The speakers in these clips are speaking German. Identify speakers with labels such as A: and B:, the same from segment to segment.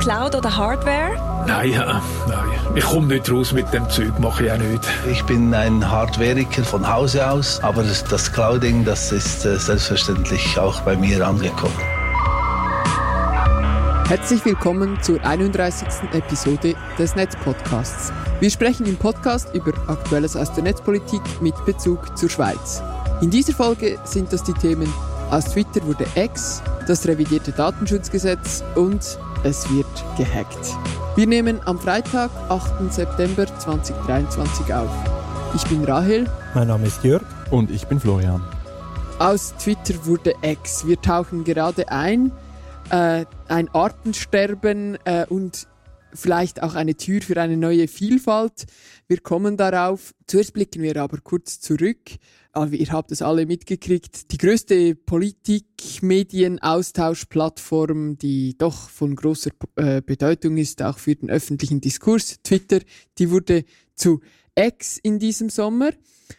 A: Cloud oder Hardware?
B: Nein, äh, nein. Ich komme nicht raus mit dem Zeug, mache ich auch nicht.
C: Ich bin ein Hardwareiker von Hause aus, aber das, das Clouding, das ist äh, selbstverständlich auch bei mir angekommen.
D: Herzlich willkommen zur 31. Episode des Netzpodcasts. Wir sprechen im Podcast über Aktuelles aus der Netzpolitik mit Bezug zur Schweiz. In dieser Folge sind das die Themen aus Twitter wurde X, das revidierte Datenschutzgesetz und es wird gehackt. Wir nehmen am Freitag, 8. September 2023 auf. Ich bin Rahel.
E: Mein Name ist Jörg.
F: Und ich bin Florian.
D: Aus Twitter wurde X. Wir tauchen gerade ein. Äh, ein Artensterben äh, und vielleicht auch eine Tür für eine neue Vielfalt. Wir kommen darauf. Zuerst blicken wir aber kurz zurück. Ah, ihr habt es alle mitgekriegt. Die größte Politik-Medien-Austauschplattform, die doch von großer äh, Bedeutung ist, auch für den öffentlichen Diskurs, Twitter, die wurde zu X in diesem Sommer.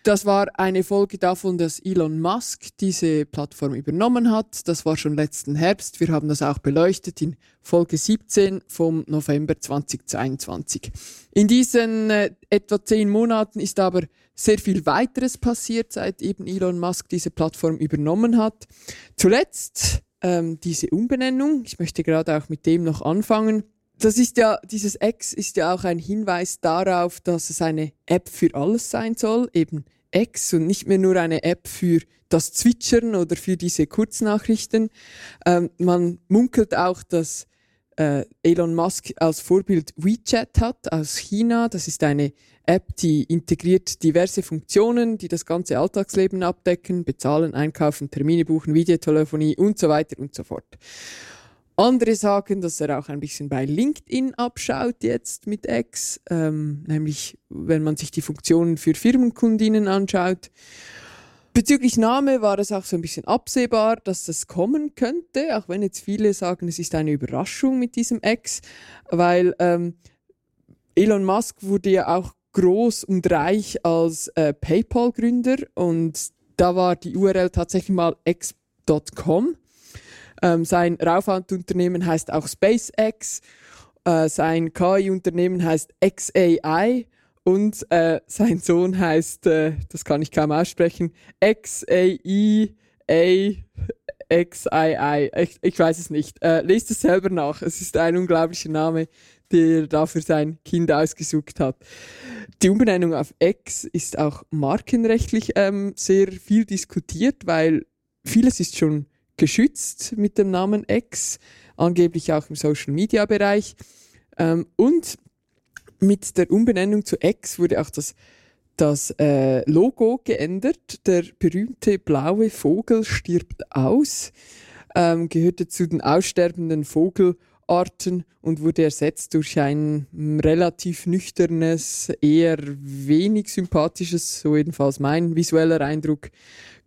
D: Das war eine Folge davon, dass Elon Musk diese Plattform übernommen hat. Das war schon letzten Herbst. Wir haben das auch beleuchtet in Folge 17 vom November 2022. In diesen äh, etwa zehn Monaten ist aber sehr viel weiteres passiert, seit eben Elon Musk diese Plattform übernommen hat. Zuletzt ähm, diese Umbenennung. Ich möchte gerade auch mit dem noch anfangen. Das ist ja, dieses X ist ja auch ein Hinweis darauf, dass es eine App für alles sein soll, eben X und nicht mehr nur eine App für das Zwitschern oder für diese Kurznachrichten. Ähm, man munkelt auch, dass äh, Elon Musk als Vorbild WeChat hat aus China. Das ist eine App, die integriert diverse Funktionen, die das ganze Alltagsleben abdecken, bezahlen, einkaufen, Termine buchen, Videotelefonie und so weiter und so fort. Andere sagen, dass er auch ein bisschen bei LinkedIn abschaut jetzt mit X, ähm, nämlich wenn man sich die Funktionen für Firmenkundinnen anschaut. Bezüglich Name war es auch so ein bisschen absehbar, dass das kommen könnte, auch wenn jetzt viele sagen, es ist eine Überraschung mit diesem X, weil ähm, Elon Musk wurde ja auch groß und reich als äh, PayPal-Gründer und da war die URL tatsächlich mal x.com ähm, sein Raumfahrtunternehmen heißt auch SpaceX. Äh, sein KI-Unternehmen heißt XAI. Und äh, sein Sohn heißt, äh, das kann ich kaum aussprechen, XAI. XII. Ich, ich weiß es nicht. Äh, lest es selber nach. Es ist ein unglaublicher Name, der er dafür sein Kind ausgesucht hat. Die Umbenennung auf X ist auch markenrechtlich ähm, sehr viel diskutiert, weil vieles ist schon geschützt mit dem Namen X, angeblich auch im Social-Media-Bereich. Ähm, und mit der Umbenennung zu X wurde auch das, das äh, Logo geändert. Der berühmte blaue Vogel stirbt aus, ähm, gehörte zu den aussterbenden Vogelarten und wurde ersetzt durch ein relativ nüchternes, eher wenig sympathisches, so jedenfalls mein visueller Eindruck,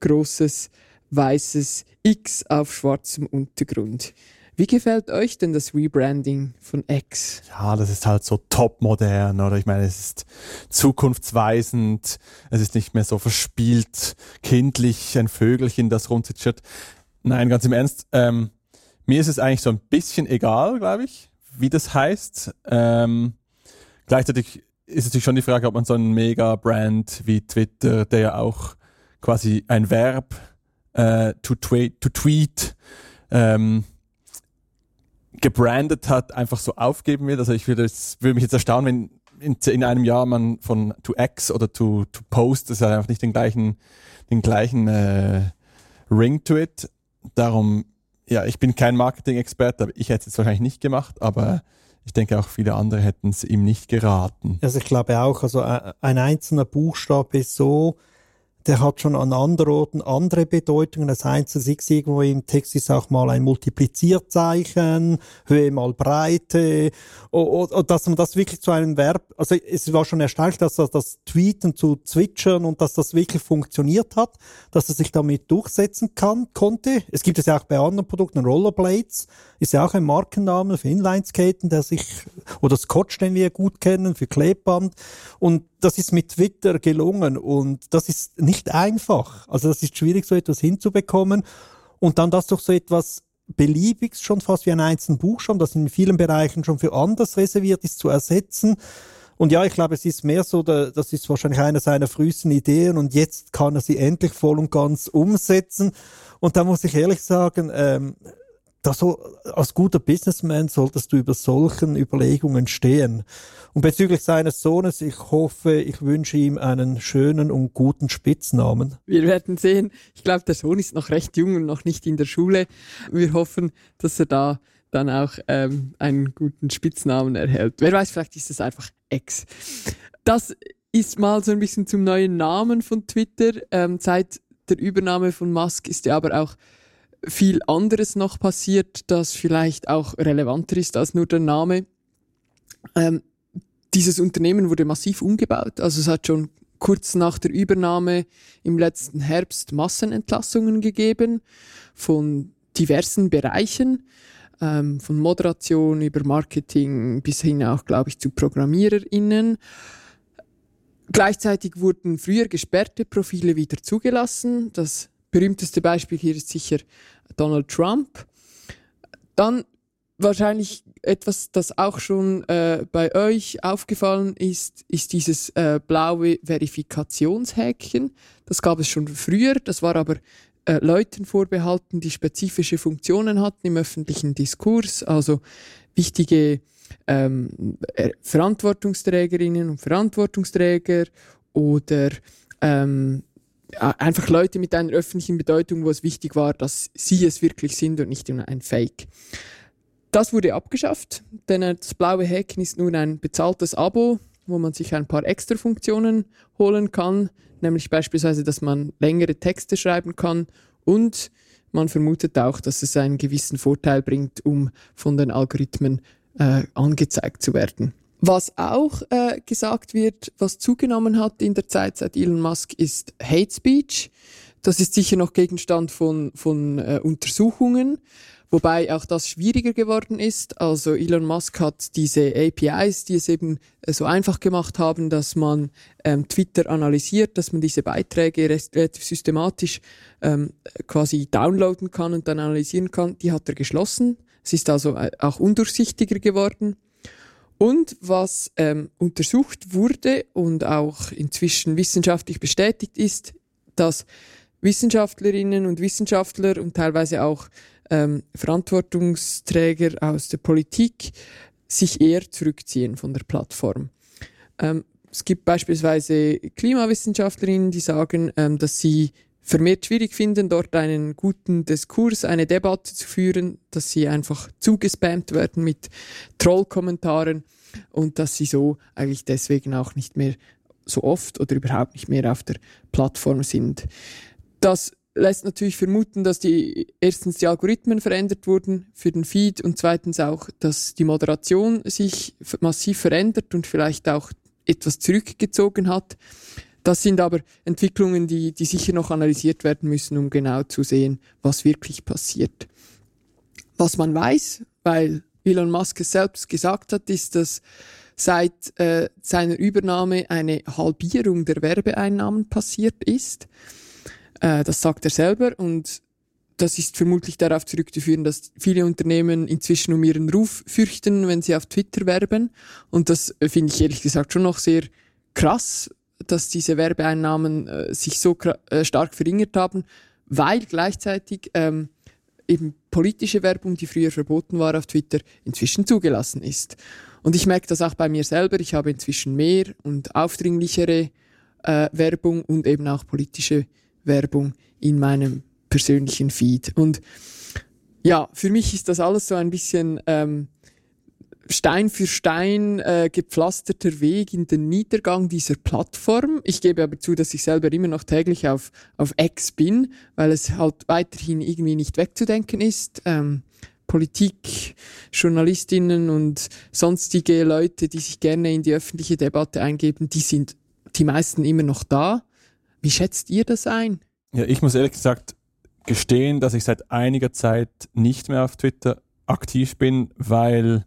D: großes weißes X auf schwarzem Untergrund. Wie gefällt euch denn das Rebranding von X?
F: Ja, das ist halt so topmodern, oder? Ich meine, es ist zukunftsweisend, es ist nicht mehr so verspielt, kindlich, ein Vögelchen, das rumzitschert. Nein, ganz im Ernst, ähm, mir ist es eigentlich so ein bisschen egal, glaube ich, wie das heißt. Ähm, gleichzeitig ist natürlich schon die Frage, ob man so einen Mega-Brand wie Twitter, der ja auch quasi ein Verb äh, to, tweet, to tweet ähm, gebrandet hat, einfach so aufgeben will. Also ich würde, würde mich jetzt erstaunen, wenn in, in einem Jahr man von to X oder to, to Post, das hat einfach nicht den gleichen, den gleichen äh, Ring to it. Darum, ja, ich bin kein Marketing-Experte, aber ich hätte es jetzt wahrscheinlich nicht gemacht, aber ich denke auch viele andere hätten es ihm nicht geraten.
E: Also ich glaube auch, also äh, ein einzelner Buchstabe ist so der hat schon an anderen Orten andere Bedeutungen. Das Einzelne ist irgendwo im Text ist auch mal ein Multiplizierzeichen, Höhe mal Breite, und, dass man das wirklich zu einem Verb, also es war schon erstaunlich, dass das, das Tweeten zu zwitschern und dass das wirklich funktioniert hat, dass er sich damit durchsetzen kann, konnte. Es gibt es ja auch bei anderen Produkten, Rollerblades ist ja auch ein Markenname für Inlineskaten, der sich, oder Scotch, den wir gut kennen, für Klebband. Und das ist mit Twitter gelungen und das ist nicht einfach. Also das ist schwierig, so etwas hinzubekommen und dann das durch so etwas beliebig, schon fast wie ein einzelner Buchstaben, das in vielen Bereichen schon für anders reserviert ist, zu ersetzen. Und ja, ich glaube, es ist mehr so, das ist wahrscheinlich eine seiner frühesten Ideen und jetzt kann er sie endlich voll und ganz umsetzen. Und da muss ich ehrlich sagen, ähm, da so, als guter Businessman solltest du über solchen Überlegungen stehen. Und bezüglich seines Sohnes, ich hoffe, ich wünsche ihm einen schönen und guten Spitznamen.
D: Wir werden sehen. Ich glaube, der Sohn ist noch recht jung und noch nicht in der Schule. Wir hoffen, dass er da dann auch ähm, einen guten Spitznamen erhält. Wer weiß, vielleicht ist es einfach X. Das ist mal so ein bisschen zum neuen Namen von Twitter. Ähm, seit der Übernahme von Musk ist ja aber auch viel anderes noch passiert, das vielleicht auch relevanter ist als nur der Name. Ähm, dieses Unternehmen wurde massiv umgebaut. Also es hat schon kurz nach der Übernahme im letzten Herbst Massenentlassungen gegeben von diversen Bereichen, ähm, von Moderation über Marketing bis hin auch, glaube ich, zu ProgrammiererInnen. Gleichzeitig wurden früher gesperrte Profile wieder zugelassen. Das berühmteste Beispiel hier ist sicher Donald Trump. Dann wahrscheinlich etwas, das auch schon äh, bei euch aufgefallen ist, ist dieses äh, blaue Verifikationshäkchen. Das gab es schon früher, das war aber äh, Leuten vorbehalten, die spezifische Funktionen hatten im öffentlichen Diskurs, also wichtige ähm, äh, Verantwortungsträgerinnen und Verantwortungsträger oder ähm, einfach Leute mit einer öffentlichen Bedeutung, wo es wichtig war, dass sie es wirklich sind und nicht ein Fake. Das wurde abgeschafft, denn das blaue Häkchen ist nun ein bezahltes Abo, wo man sich ein paar extra Funktionen holen kann, nämlich beispielsweise, dass man längere Texte schreiben kann und man vermutet auch, dass es einen gewissen Vorteil bringt, um von den Algorithmen äh, angezeigt zu werden. Was auch äh, gesagt wird, was zugenommen hat in der Zeit seit Elon Musk, ist Hate Speech. Das ist sicher noch Gegenstand von, von äh, Untersuchungen, wobei auch das schwieriger geworden ist. Also Elon Musk hat diese APIs, die es eben äh, so einfach gemacht haben, dass man ähm, Twitter analysiert, dass man diese Beiträge relativ systematisch ähm, quasi downloaden kann und dann analysieren kann, die hat er geschlossen. Es ist also äh, auch undurchsichtiger geworden. Und was ähm, untersucht wurde und auch inzwischen wissenschaftlich bestätigt ist, dass Wissenschaftlerinnen und Wissenschaftler und teilweise auch ähm, Verantwortungsträger aus der Politik sich eher zurückziehen von der Plattform. Ähm, es gibt beispielsweise Klimawissenschaftlerinnen, die sagen, ähm, dass sie vermehrt schwierig finden, dort einen guten Diskurs, eine Debatte zu führen, dass sie einfach zugespammt werden mit Trollkommentaren und dass sie so eigentlich deswegen auch nicht mehr so oft oder überhaupt nicht mehr auf der Plattform sind. Das lässt natürlich vermuten, dass die erstens die Algorithmen verändert wurden für den Feed und zweitens auch, dass die Moderation sich massiv verändert und vielleicht auch etwas zurückgezogen hat. Das sind aber Entwicklungen, die, die sicher noch analysiert werden müssen, um genau zu sehen, was wirklich passiert. Was man weiß, weil Elon Musk es selbst gesagt hat, ist, dass seit äh, seiner Übernahme eine Halbierung der Werbeeinnahmen passiert ist. Äh, das sagt er selber und das ist vermutlich darauf zurückzuführen, dass viele Unternehmen inzwischen um ihren Ruf fürchten, wenn sie auf Twitter werben. Und das äh, finde ich ehrlich gesagt schon noch sehr krass, dass diese Werbeeinnahmen äh, sich so äh, stark verringert haben, weil gleichzeitig ähm, eben politische Werbung, die früher verboten war auf Twitter, inzwischen zugelassen ist. Und ich merke das auch bei mir selber. Ich habe inzwischen mehr und aufdringlichere äh, Werbung und eben auch politische Werbung in meinem persönlichen Feed. Und ja, für mich ist das alles so ein bisschen ähm, Stein für Stein äh, gepflasterter Weg in den Niedergang dieser Plattform. Ich gebe aber zu, dass ich selber immer noch täglich auf, auf X bin, weil es halt weiterhin irgendwie nicht wegzudenken ist. Ähm, Politik, Journalistinnen und sonstige Leute, die sich gerne in die öffentliche Debatte eingeben, die sind die meisten immer noch da. Wie schätzt ihr das ein?
F: Ja, ich muss ehrlich gesagt gestehen, dass ich seit einiger Zeit nicht mehr auf Twitter aktiv bin, weil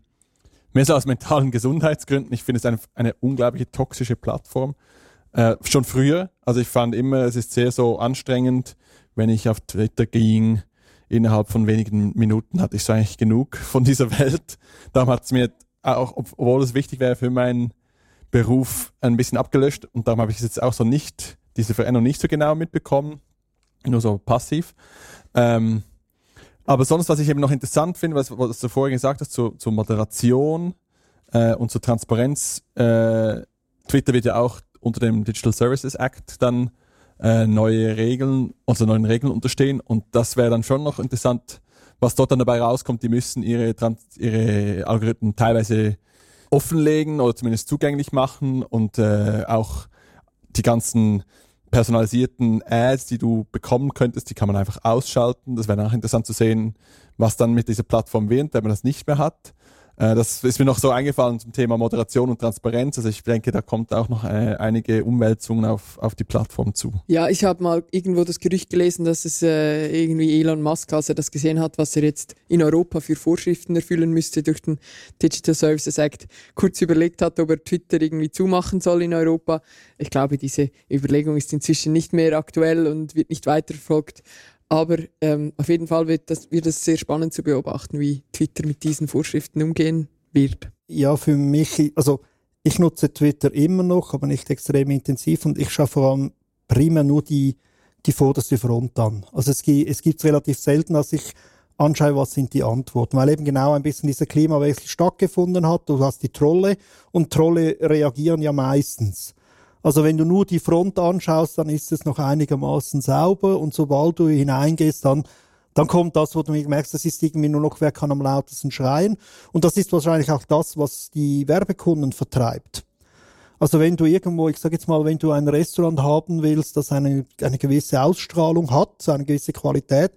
F: Mehr so aus mentalen Gesundheitsgründen. Ich finde es eine, eine unglaubliche toxische Plattform. Äh, schon früher. Also ich fand immer, es ist sehr so anstrengend, wenn ich auf Twitter ging, innerhalb von wenigen Minuten hatte ich so eigentlich genug von dieser Welt. Darum hat es mir auch, obwohl es wichtig wäre für meinen Beruf, ein bisschen abgelöscht und darum habe ich es jetzt auch so nicht, diese Veränderung nicht so genau mitbekommen, nur so passiv. Ähm, aber sonst, was ich eben noch interessant finde, was, was du vorhin gesagt hast, zur, zur Moderation äh, und zur Transparenz, äh, Twitter wird ja auch unter dem Digital Services Act dann äh, neue Regeln, also neuen Regeln unterstehen. Und das wäre dann schon noch interessant, was dort dann dabei rauskommt. Die müssen ihre, Trans ihre Algorithmen teilweise offenlegen oder zumindest zugänglich machen und äh, auch die ganzen personalisierten Ads, die du bekommen könntest, die kann man einfach ausschalten. Das wäre auch interessant zu sehen, was dann mit dieser Plattform wird, wenn man das nicht mehr hat. Äh, das ist mir noch so eingefallen zum Thema Moderation und Transparenz. Also ich denke, da kommt auch noch äh, einige Umwälzungen auf, auf die Plattform zu.
D: Ja, ich habe mal irgendwo das Gerücht gelesen, dass es äh, irgendwie Elon Musk, als er das gesehen hat, was er jetzt in Europa für Vorschriften erfüllen müsste durch den Digital Services Act, kurz überlegt hat, ob er Twitter irgendwie zumachen soll in Europa. Ich glaube, diese Überlegung ist inzwischen nicht mehr aktuell und wird nicht weiterverfolgt. Aber ähm, auf jeden Fall wird das, wird das sehr spannend zu beobachten, wie Twitter mit diesen Vorschriften umgehen wird.
E: Ja, für mich, also ich nutze Twitter immer noch, aber nicht extrem intensiv und ich schaue vor allem primär nur die, die vorderste Front an. Also es, es gibt relativ selten, dass ich anschaue, was sind die Antworten, weil eben genau ein bisschen dieser Klimawechsel stattgefunden hat. Du hast die Trolle und Trolle reagieren ja meistens. Also wenn du nur die Front anschaust, dann ist es noch einigermaßen sauber und sobald du hineingehst, dann dann kommt das, wo du merkst, das ist irgendwie nur noch, wer kann am lautesten schreien. Und das ist wahrscheinlich auch das, was die Werbekunden vertreibt. Also wenn du irgendwo, ich sage jetzt mal, wenn du ein Restaurant haben willst, das eine, eine gewisse Ausstrahlung hat, eine gewisse Qualität,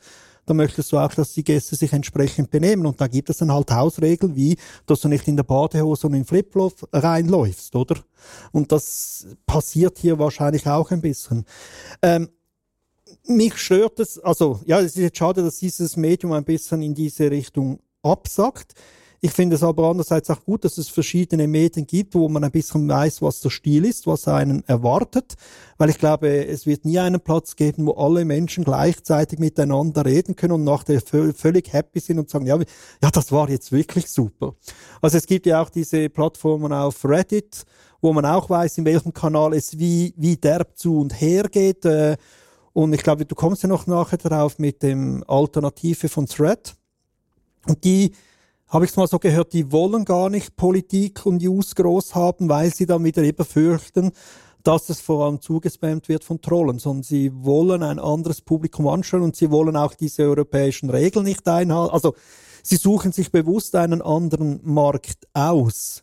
E: dann möchtest du auch, dass die Gäste sich entsprechend benehmen. Und da gibt es dann halt Hausregeln, wie, dass du nicht in der Badehose und in Flipflop reinläufst, oder? Und das passiert hier wahrscheinlich auch ein bisschen. Ähm, mich stört es, also ja, es ist jetzt schade, dass dieses Medium ein bisschen in diese Richtung absackt. Ich finde es aber andererseits auch gut, dass es verschiedene Medien gibt, wo man ein bisschen weiß, was der Stil ist, was einen erwartet. Weil ich glaube, es wird nie einen Platz geben, wo alle Menschen gleichzeitig miteinander reden können und nachher völlig happy sind und sagen, ja, ja, das war jetzt wirklich super. Also es gibt ja auch diese Plattformen auf Reddit, wo man auch weiß, in welchem Kanal es wie, wie derb zu und her geht. Äh, und ich glaube, du kommst ja noch nachher darauf mit dem Alternative von Thread. Und die habe ich es mal so gehört, die wollen gar nicht Politik und News groß haben, weil sie dann wieder eben fürchten, dass es vor allem zugespammt wird von Trollen, sondern sie wollen ein anderes Publikum anschauen und sie wollen auch diese europäischen Regeln nicht einhalten. Also sie suchen sich bewusst einen anderen Markt aus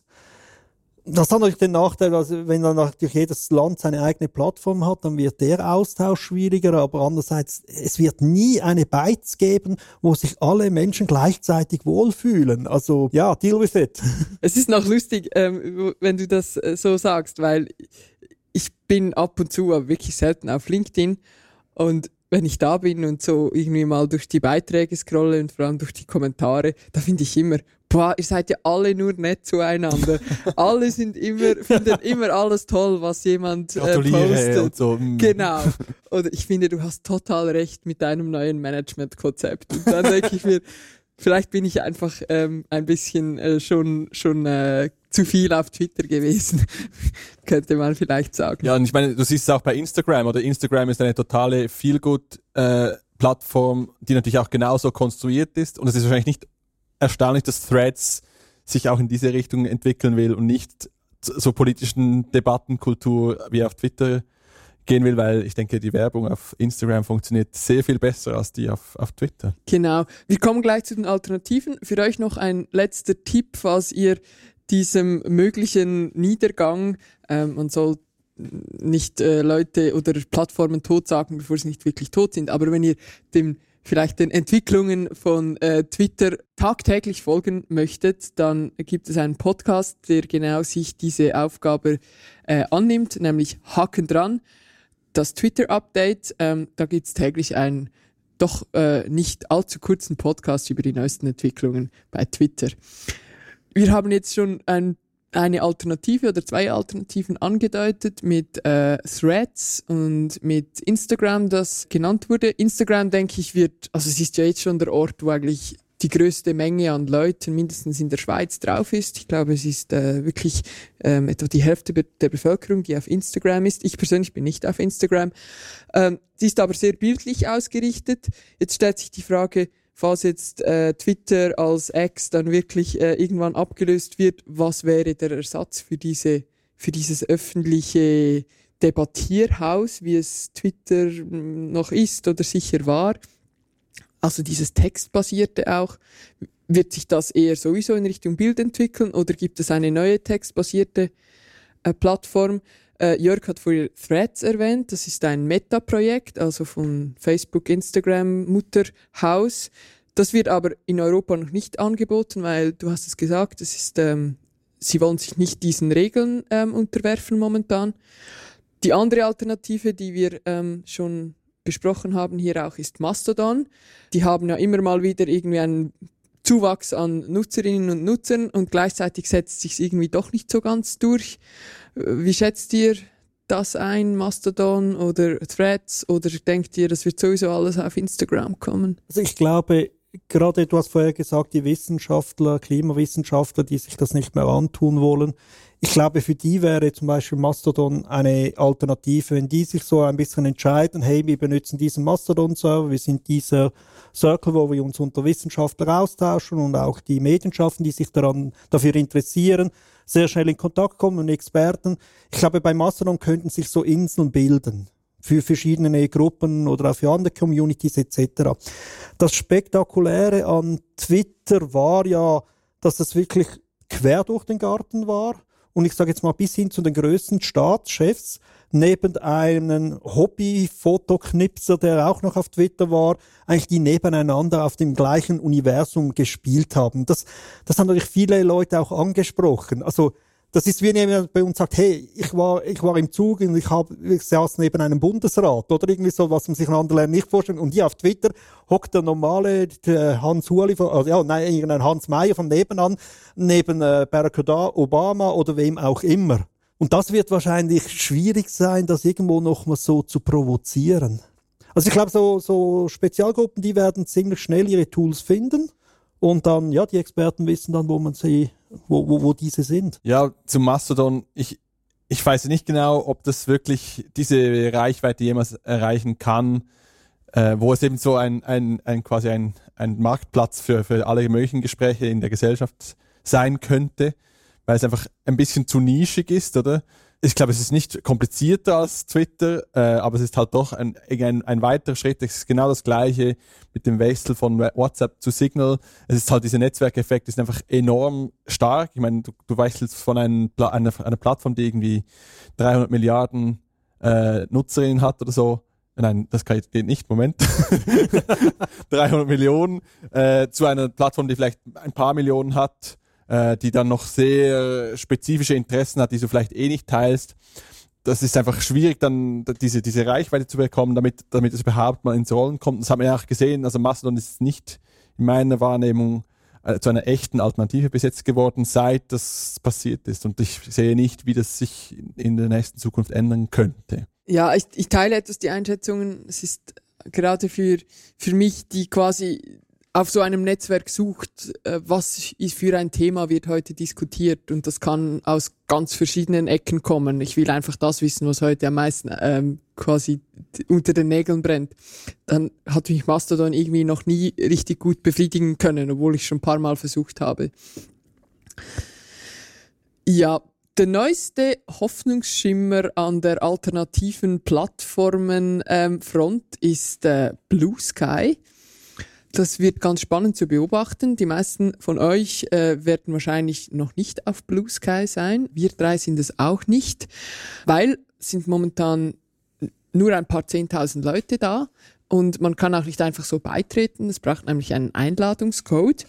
E: das hat natürlich den Nachteil, also wenn dann natürlich jedes Land seine eigene Plattform hat, dann wird der Austausch schwieriger, aber andererseits, es wird nie eine Bytes geben, wo sich alle Menschen gleichzeitig wohlfühlen. Also ja, deal with it.
D: Es ist noch lustig, ähm, wenn du das äh, so sagst, weil ich bin ab und zu, aber wirklich selten auf LinkedIn und wenn ich da bin und so irgendwie mal durch die Beiträge scrolle und vor allem durch die Kommentare, da finde ich immer, boah, ihr seid ja alle nur nett zueinander. alle sind immer, finden immer alles toll, was jemand äh, postet. So. Mm. Genau. Und ich finde, du hast total recht mit deinem neuen Management-Konzept. Und dann denke ich mir, vielleicht bin ich einfach ähm, ein bisschen äh, schon, schon äh, zu viel auf Twitter gewesen, könnte man vielleicht sagen.
F: Ja, und ich meine, du siehst es auch bei Instagram, oder Instagram ist eine totale Feelgood äh, Plattform, die natürlich auch genauso konstruiert ist. Und es ist wahrscheinlich nicht erstaunlich, dass Threads sich auch in diese Richtung entwickeln will und nicht so politischen Debattenkultur wie auf Twitter gehen will, weil ich denke, die Werbung auf Instagram funktioniert sehr viel besser als die auf, auf Twitter.
D: Genau. Wir kommen gleich zu den Alternativen. Für euch noch ein letzter Tipp, falls ihr diesem möglichen Niedergang, ähm, man soll nicht äh, Leute oder Plattformen tot sagen, bevor sie nicht wirklich tot sind, aber wenn ihr dem vielleicht den Entwicklungen von äh, Twitter tagtäglich folgen möchtet, dann gibt es einen Podcast, der genau sich diese Aufgabe äh, annimmt, nämlich Haken dran. Das Twitter-Update, ähm, da gibt es täglich einen doch äh, nicht allzu kurzen Podcast über die neuesten Entwicklungen bei Twitter. Wir haben jetzt schon ein eine Alternative oder zwei Alternativen angedeutet mit äh, Threads und mit Instagram, das genannt wurde. Instagram, denke ich, wird, also es ist ja jetzt schon der Ort, wo eigentlich die größte Menge an Leuten mindestens in der Schweiz drauf ist. Ich glaube, es ist äh, wirklich ähm, etwa die Hälfte der Bevölkerung, die auf Instagram ist. Ich persönlich bin nicht auf Instagram. Ähm, sie ist aber sehr bildlich ausgerichtet. Jetzt stellt sich die Frage, falls jetzt äh, Twitter als Ex dann wirklich äh, irgendwann abgelöst wird, was wäre der Ersatz für diese für dieses öffentliche Debattierhaus, wie es Twitter hm, noch ist oder sicher war? Also dieses textbasierte auch. Wird sich das eher sowieso in Richtung Bild entwickeln oder gibt es eine neue textbasierte äh, Plattform? Äh, Jörg hat vorher Threads erwähnt. Das ist ein Meta-Projekt, also von Facebook, Instagram, Mutterhaus. Das wird aber in Europa noch nicht angeboten, weil du hast es gesagt, es ist, ähm, sie wollen sich nicht diesen Regeln ähm, unterwerfen momentan. Die andere Alternative, die wir ähm, schon besprochen haben hier auch, ist Mastodon. Die haben ja immer mal wieder irgendwie einen Zuwachs an Nutzerinnen und Nutzern und gleichzeitig setzt sich irgendwie doch nicht so ganz durch. Wie schätzt ihr das ein, Mastodon oder Threads, oder denkt ihr, das wird sowieso alles auf Instagram kommen?
E: Also ich glaube, gerade hast vorher gesagt, die Wissenschaftler, Klimawissenschaftler, die sich das nicht mehr antun wollen. Ich glaube, für die wäre zum Beispiel Mastodon eine Alternative, wenn die sich so ein bisschen entscheiden, hey, wir benutzen diesen Mastodon-Server, wir sind dieser Circle, wo wir uns unter Wissenschaftler austauschen und auch die Medien schaffen, die sich daran, dafür interessieren sehr schnell in Kontakt kommen und Experten. Ich glaube, bei Mastodon könnten sich so Inseln bilden für verschiedene Gruppen oder auch für andere Communities etc. Das Spektakuläre an Twitter war ja, dass es wirklich quer durch den Garten war. Und ich sage jetzt mal bis hin zu den größten Staatschefs, neben einem Hobby-Fotoknipser, der auch noch auf Twitter war, eigentlich die nebeneinander auf dem gleichen Universum gespielt haben. Das, das haben natürlich viele Leute auch angesprochen. Also das ist wie wenn jemand bei uns sagt, hey, ich war, ich war im Zug und ich, hab, ich saß neben einem Bundesrat oder irgendwie so, was man sich in anderen nicht vorstellt. Und hier auf Twitter hockt der normale der Hans Huli, von, also, ja, nein, irgendein Hans Meyer von nebenan, neben äh, Barack Obama oder wem auch immer. Und das wird wahrscheinlich schwierig sein, das irgendwo noch mal so zu provozieren. Also ich glaube, so, so Spezialgruppen, die werden ziemlich schnell ihre Tools finden und dann, ja, die Experten wissen dann, wo man sie, wo, wo, wo diese sind.
F: Ja, zum Mastodon, ich, ich weiß nicht genau, ob das wirklich diese Reichweite jemals erreichen kann, äh, wo es eben so ein, ein, ein quasi ein, ein Marktplatz für, für alle möglichen Gespräche in der Gesellschaft sein könnte weil es einfach ein bisschen zu nischig ist, oder? Ich glaube, es ist nicht komplizierter als Twitter, äh, aber es ist halt doch ein, ein, ein weiterer Schritt. Es ist genau das Gleiche mit dem Wechsel von WhatsApp zu Signal. Es ist halt dieser Netzwerkeffekt, ist einfach enorm stark. Ich meine, du, du wechselst von einem, einer, einer Plattform, die irgendwie 300 Milliarden äh, Nutzerinnen hat oder so, Nein, das geht nicht. Moment. 300 Millionen äh, zu einer Plattform, die vielleicht ein paar Millionen hat äh, die dann noch sehr spezifische Interessen hat, die du vielleicht eh nicht teilst. Das ist einfach schwierig, dann diese, diese Reichweite zu bekommen, damit, damit es überhaupt mal ins Rollen kommt. Das haben wir ja auch gesehen. Also Mastodon ist nicht in meiner Wahrnehmung äh, zu einer echten Alternative bis jetzt geworden, seit das passiert ist. Und ich sehe nicht, wie das sich in der nächsten Zukunft ändern könnte.
D: Ja, ich, ich teile etwas die Einschätzungen. Es ist gerade für, für mich, die quasi auf so einem Netzwerk sucht, äh, was für ein Thema wird heute diskutiert und das kann aus ganz verschiedenen Ecken kommen. Ich will einfach das wissen, was heute am meisten ähm, quasi unter den Nägeln brennt. Dann hat mich Mastodon irgendwie noch nie richtig gut befriedigen können, obwohl ich schon ein paar Mal versucht habe. Ja, der neueste Hoffnungsschimmer an der alternativen Plattformenfront ähm, ist äh, Blue Sky. Das wird ganz spannend zu beobachten. Die meisten von euch äh, werden wahrscheinlich noch nicht auf Blue Sky sein. Wir drei sind es auch nicht, weil sind momentan nur ein paar zehntausend Leute da und man kann auch nicht einfach so beitreten. Es braucht nämlich einen Einladungscode.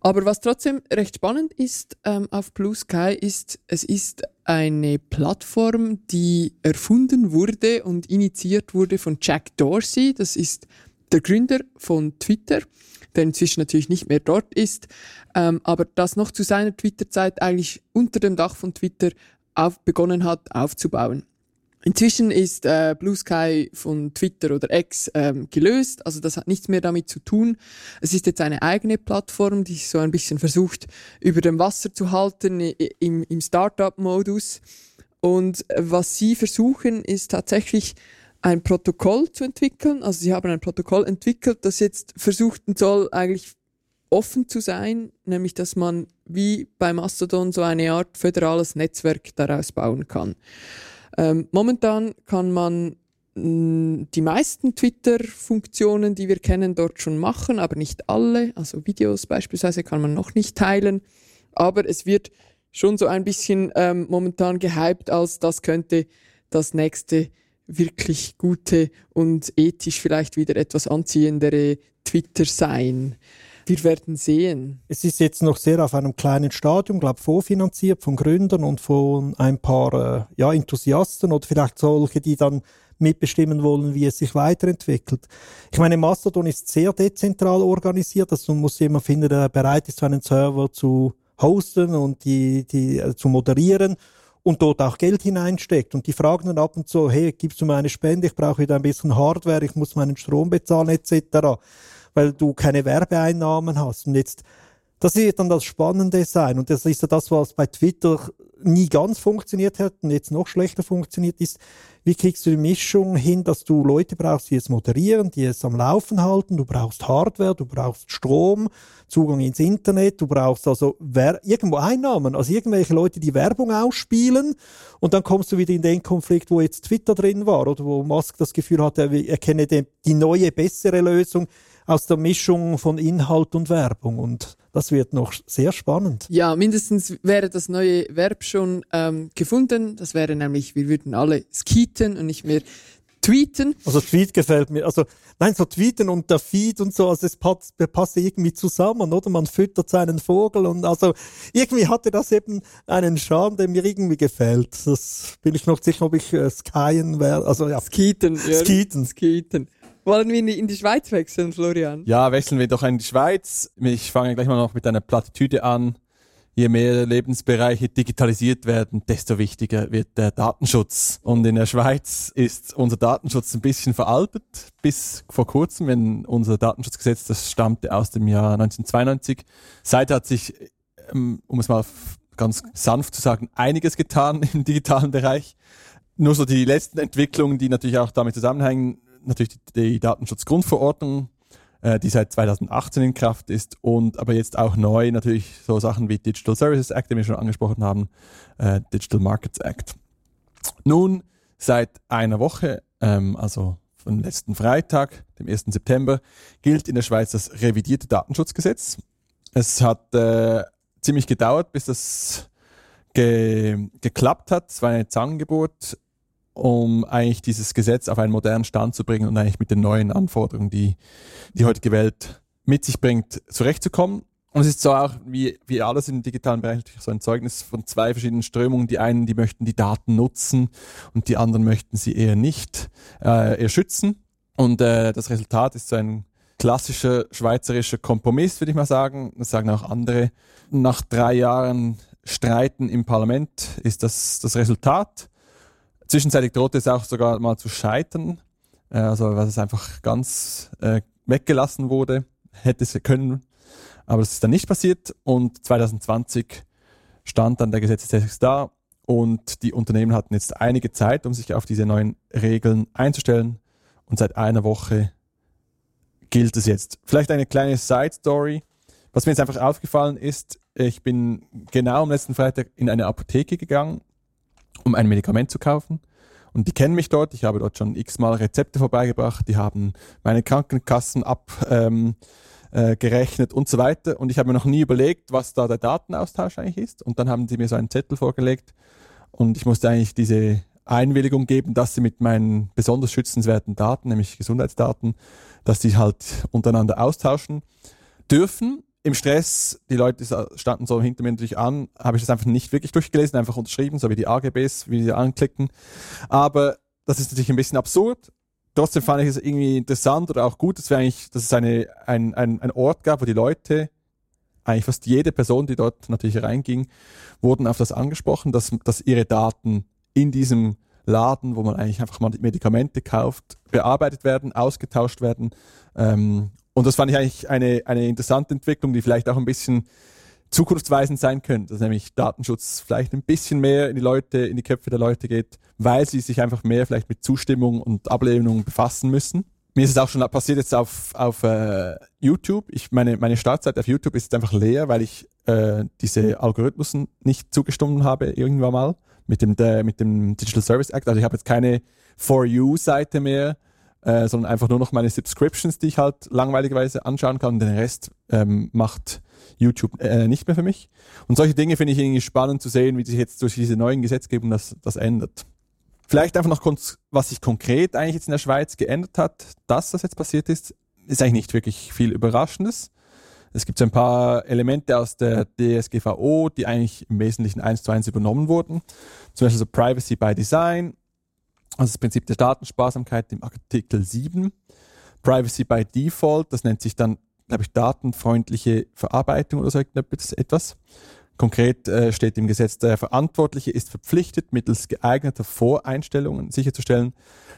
D: Aber was trotzdem recht spannend ist ähm, auf Blue Sky ist, es ist eine Plattform, die erfunden wurde und initiiert wurde von Jack Dorsey. Das ist der Gründer von Twitter. der inzwischen natürlich nicht mehr dort ist, ähm, aber das noch zu seiner Twitter-Zeit eigentlich unter dem Dach von Twitter auf, begonnen hat aufzubauen. Inzwischen ist äh, Blue Sky von Twitter oder X ähm, gelöst, also das hat nichts mehr damit zu tun. Es ist jetzt eine eigene Plattform, die sich so ein bisschen versucht, über dem Wasser zu halten im, im Startup-Modus. Und äh, was sie versuchen, ist tatsächlich ein Protokoll zu entwickeln. Also sie haben ein Protokoll entwickelt, das jetzt versuchen soll, eigentlich offen zu sein, nämlich dass man wie bei Mastodon so eine Art föderales Netzwerk daraus bauen kann. Ähm, momentan kann man mm, die meisten Twitter-Funktionen, die wir kennen, dort schon machen, aber nicht alle. Also Videos beispielsweise kann man noch nicht teilen. Aber es wird schon so ein bisschen ähm, momentan gehypt, als das könnte das nächste wirklich gute und ethisch vielleicht wieder etwas anziehendere Twitter sein. Wir werden sehen.
E: Es ist jetzt noch sehr auf einem kleinen Stadium, glaube vorfinanziert von Gründern und von ein paar äh, ja, Enthusiasten oder vielleicht solche, die dann mitbestimmen wollen, wie es sich weiterentwickelt. Ich meine, Mastodon ist sehr dezentral organisiert, also man muss jemanden finden, der bereit ist, einen Server zu hosten und die, die äh, zu moderieren und dort auch Geld hineinsteckt. Und die fragen dann ab und zu, hey, gibst du mir eine Spende, ich brauche wieder ein bisschen Hardware, ich muss meinen Strom bezahlen etc weil du keine Werbeeinnahmen hast. Und jetzt, das wird dann das Spannende sein. Und das ist ja das, was bei Twitter nie ganz funktioniert hat und jetzt noch schlechter funktioniert ist. Wie kriegst du die Mischung hin, dass du Leute brauchst, die es moderieren, die es am Laufen halten? Du brauchst Hardware, du brauchst Strom, Zugang ins Internet, du brauchst also irgendwo Einnahmen, also irgendwelche Leute, die Werbung ausspielen. Und dann kommst du wieder in den Konflikt, wo jetzt Twitter drin war oder wo Musk das Gefühl hat, er erkenne die neue, bessere Lösung aus der Mischung von Inhalt und Werbung. Und das wird noch sehr spannend.
D: Ja, mindestens wäre das neue Verb schon ähm, gefunden. Das wäre nämlich, wir würden alle skiten und nicht mehr tweeten.
E: Also Tweet gefällt mir. Also nein, so tweeten und der Feed und so, also es passt, passt irgendwie zusammen, oder? Man füttert seinen Vogel und also irgendwie hatte das eben einen Charme, der mir irgendwie gefällt. Das bin ich noch sicher, ob ich äh, skyen werde. Also ja.
D: Skiten.
E: Ja. Skiten.
D: Skiten. Wollen wir in die Schweiz wechseln, Florian?
F: Ja, wechseln wir doch in die Schweiz. Ich fange gleich mal noch mit einer Plattitüde an. Je mehr Lebensbereiche digitalisiert werden, desto wichtiger wird der Datenschutz. Und in der Schweiz ist unser Datenschutz ein bisschen veraltet. Bis vor kurzem, wenn unser Datenschutzgesetz, das stammte aus dem Jahr 1992. Seither hat sich, ähm, um es mal ganz sanft zu sagen, einiges getan im digitalen Bereich. Nur so die letzten Entwicklungen, die natürlich auch damit zusammenhängen, natürlich die, die Datenschutzgrundverordnung, äh, die seit 2018 in Kraft ist und aber jetzt auch neu natürlich so Sachen wie Digital Services Act, den wir schon angesprochen haben, äh, Digital Markets Act. Nun, seit einer Woche, ähm, also vom letzten Freitag, dem 1. September, gilt in der Schweiz das revidierte Datenschutzgesetz. Es hat äh, ziemlich gedauert, bis das ge geklappt hat. Es war eine Zangengeburt um eigentlich dieses Gesetz auf einen modernen Stand zu bringen und eigentlich mit den neuen Anforderungen, die die heutige Welt mit sich bringt, zurechtzukommen. Und es ist so auch, wie, wie alles im digitalen Bereich, so ein Zeugnis von zwei verschiedenen Strömungen. Die einen, die möchten die Daten nutzen und die anderen möchten sie eher nicht, äh, eher schützen. Und äh, das Resultat ist so ein klassischer schweizerischer Kompromiss, würde ich mal sagen. Das sagen auch andere. Nach drei Jahren Streiten im Parlament ist das das Resultat. Zwischenzeitlich drohte es auch sogar mal zu scheitern, äh, also weil es einfach ganz äh, weggelassen wurde, hätte es können, aber das ist dann nicht passiert und 2020 stand dann der Gesetzestext da und die Unternehmen hatten jetzt einige Zeit, um sich auf diese neuen Regeln einzustellen und seit einer Woche gilt es jetzt. Vielleicht eine kleine Side Story. Was mir jetzt einfach aufgefallen ist, ich bin genau am letzten Freitag in eine Apotheke gegangen um ein Medikament zu kaufen. Und die kennen mich dort. Ich habe dort schon x-mal Rezepte vorbeigebracht. Die haben meine Krankenkassen abgerechnet ähm, äh, und so weiter. Und ich habe mir noch nie überlegt, was da der Datenaustausch eigentlich ist. Und dann haben sie mir so einen Zettel vorgelegt. Und ich musste eigentlich diese Einwilligung geben, dass sie mit meinen besonders schützenswerten Daten, nämlich Gesundheitsdaten, dass die halt untereinander austauschen dürfen im Stress, die Leute standen so hinter mir natürlich an, habe ich das einfach nicht wirklich durchgelesen, einfach unterschrieben, so wie die AGBs, wie sie anklicken. Aber das ist natürlich ein bisschen absurd. trotzdem fand ich es irgendwie interessant oder auch gut, dass, wir eigentlich, dass es eine, ein, ein, ein Ort gab, wo die Leute, eigentlich fast jede Person, die dort natürlich reinging, wurden auf das angesprochen, dass, dass ihre Daten in diesem Laden, wo man eigentlich einfach mal Medikamente kauft, bearbeitet werden, ausgetauscht werden. Ähm, und das fand ich eigentlich eine, eine interessante Entwicklung, die vielleicht auch ein bisschen zukunftsweisend sein könnte, dass nämlich Datenschutz vielleicht ein bisschen mehr in die Leute, in die Köpfe der Leute geht, weil sie sich einfach mehr vielleicht mit Zustimmung und Ablehnung befassen müssen. Mir ist es auch schon passiert jetzt auf, auf äh, YouTube. Ich meine, meine Startzeit auf YouTube ist einfach leer, weil ich äh, diese Algorithmen nicht zugestimmt habe irgendwann mal mit dem, der, mit dem Digital Service Act. Also ich habe jetzt keine For You-Seite mehr, äh, sondern einfach nur noch meine Subscriptions, die ich halt langweiligerweise anschauen kann. Den Rest ähm, macht YouTube äh, nicht mehr für mich. Und solche Dinge finde ich irgendwie spannend zu sehen, wie sich jetzt durch diese neuen Gesetzgebung das, das ändert. Vielleicht einfach noch kurz, was sich konkret eigentlich jetzt in der Schweiz geändert hat. Dass das jetzt passiert ist, ist eigentlich nicht wirklich viel Überraschendes. Es gibt so ein paar Elemente aus der DSGVO, die eigentlich im Wesentlichen eins zu eins übernommen wurden. Zum Beispiel so Privacy by Design, also das Prinzip der Datensparsamkeit im Artikel 7. Privacy by Default, das nennt sich dann, glaube ich, datenfreundliche Verarbeitung oder so etwas. Konkret äh, steht im Gesetz, der Verantwortliche ist verpflichtet, mittels geeigneter Voreinstellungen sicherzustellen,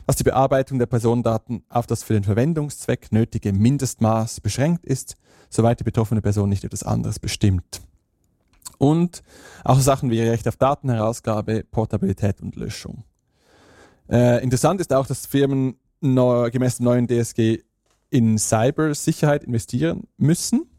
F: dass die Bearbeitung der Personendaten auf das für den Verwendungszweck nötige Mindestmaß beschränkt ist, soweit die betroffene Person nicht etwas anderes bestimmt. Und auch Sachen wie Recht auf Datenherausgabe, Portabilität und Löschung. Äh, interessant ist auch, dass Firmen neu, gemäß dem neuen DSG in Cybersicherheit investieren müssen.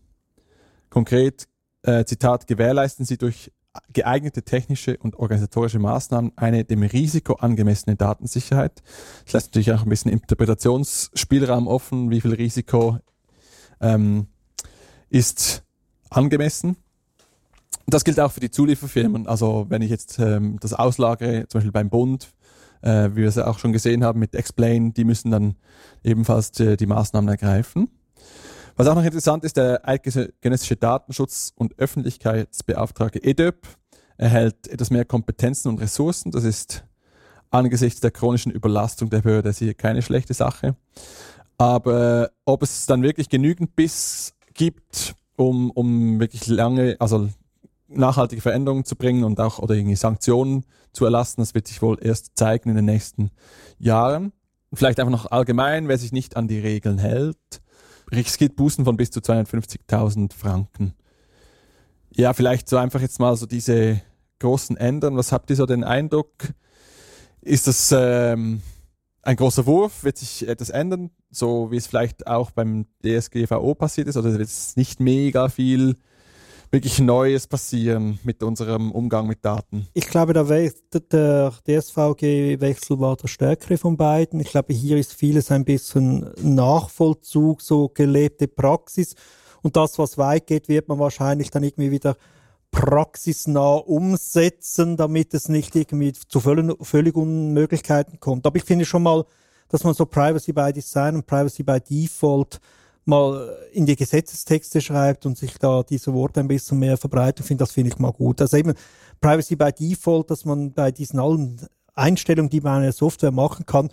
F: Konkret äh, Zitat, gewährleisten sie durch geeignete technische und organisatorische Maßnahmen eine dem Risiko angemessene Datensicherheit. Das lässt natürlich auch ein bisschen Interpretationsspielraum offen, wie viel Risiko ähm, ist angemessen. Das gilt auch für die Zulieferfirmen. Also wenn ich jetzt ähm, das auslagere, zum Beispiel beim Bund, äh, wie wir es auch schon gesehen haben mit Explain, die müssen dann ebenfalls die, die Maßnahmen ergreifen. Was auch noch interessant ist, der eidgenössische Datenschutz- und Öffentlichkeitsbeauftragte EDÖP erhält etwas mehr Kompetenzen und Ressourcen. Das ist angesichts der chronischen Überlastung der Behörde sicher keine schlechte Sache. Aber ob es dann wirklich genügend Biss gibt, um, um wirklich lange, also nachhaltige Veränderungen zu bringen und auch oder irgendwie Sanktionen zu erlassen, das wird sich wohl erst zeigen in den nächsten Jahren. Vielleicht einfach noch allgemein, wer sich nicht an die Regeln hält, riskiert Bußen von bis zu 250.000 Franken. Ja, vielleicht so einfach jetzt mal so diese großen Ändern. Was habt ihr so den Eindruck? Ist das ähm, ein großer Wurf? Wird sich etwas ändern? So wie es vielleicht auch beim DSGVO passiert ist? Oder wird es nicht mega viel wirklich Neues passieren mit unserem Umgang mit Daten?
E: Ich glaube, der, der DSVG-Wechsel war der stärkere von beiden. Ich glaube, hier ist vieles ein bisschen Nachvollzug, so gelebte Praxis. Und das, was weit geht, wird man wahrscheinlich dann irgendwie wieder praxisnah umsetzen, damit es nicht irgendwie zu völlig Unmöglichkeiten kommt. Aber ich finde schon mal, dass man so Privacy by Design und Privacy by Default mal in die Gesetzestexte schreibt und sich da diese Worte ein bisschen mehr verbreitet, finde das finde ich mal gut. Also eben Privacy by Default, dass man bei diesen allen Einstellungen, die man in der Software machen kann,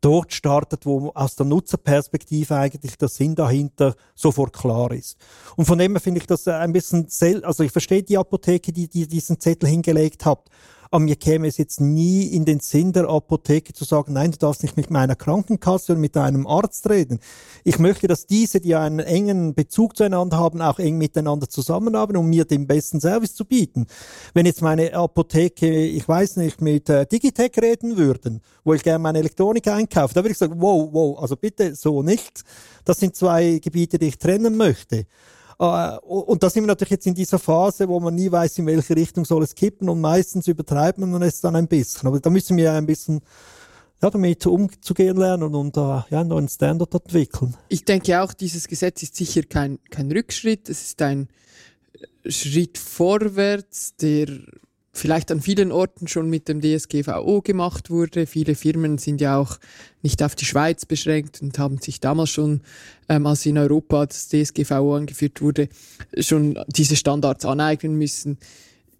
E: dort startet, wo aus der Nutzerperspektive eigentlich der Sinn dahinter sofort klar ist. Und von dem her finde ich das ein bisschen, sel also ich verstehe die Apotheke, die, die diesen Zettel hingelegt hat. Aber mir käme es jetzt nie in den Sinn der Apotheke zu sagen, nein, du darfst nicht mit meiner Krankenkasse oder mit einem Arzt reden. Ich möchte, dass diese, die einen engen Bezug zueinander haben, auch eng miteinander zusammenarbeiten, um mir den besten Service zu bieten. Wenn jetzt meine Apotheke, ich weiß nicht, mit äh, Digitech reden würden, wo ich gerne meine Elektronik einkaufe, da würde ich sagen, wow, wow, also bitte so nicht. Das sind zwei Gebiete, die ich trennen möchte. Äh, und da sind wir natürlich jetzt in dieser Phase, wo man nie weiß, in welche Richtung soll es kippen und meistens übertreibt man es dann ein bisschen. Aber da müssen wir ein bisschen ja, damit umzugehen lernen und uh, ja, einen neuen Standard entwickeln.
D: Ich denke auch, dieses Gesetz ist sicher kein, kein Rückschritt. Es ist ein Schritt vorwärts, der vielleicht an vielen Orten schon mit dem DSGVO gemacht wurde. Viele Firmen sind ja auch nicht auf die Schweiz beschränkt und haben sich damals schon, ähm, als in Europa das DSGVO angeführt wurde, schon diese Standards aneignen müssen.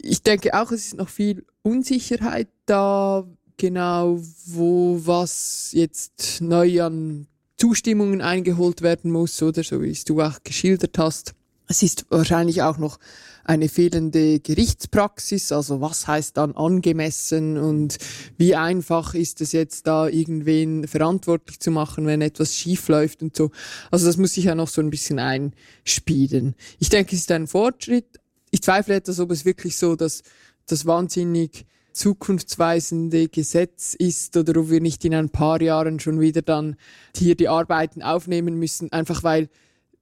D: Ich denke auch, es ist noch viel Unsicherheit da, genau, wo was jetzt neu an Zustimmungen eingeholt werden muss, oder so wie es du auch geschildert hast. Es ist wahrscheinlich auch noch eine fehlende Gerichtspraxis, also was heißt dann angemessen und wie einfach ist es jetzt da irgendwen verantwortlich zu machen, wenn etwas schief läuft und so. Also das muss sich ja noch so ein bisschen einspielen. Ich denke, es ist ein Fortschritt. Ich zweifle etwas, ob es wirklich so dass das wahnsinnig zukunftsweisende Gesetz ist oder ob wir nicht in ein paar Jahren schon wieder dann hier die Arbeiten aufnehmen müssen, einfach weil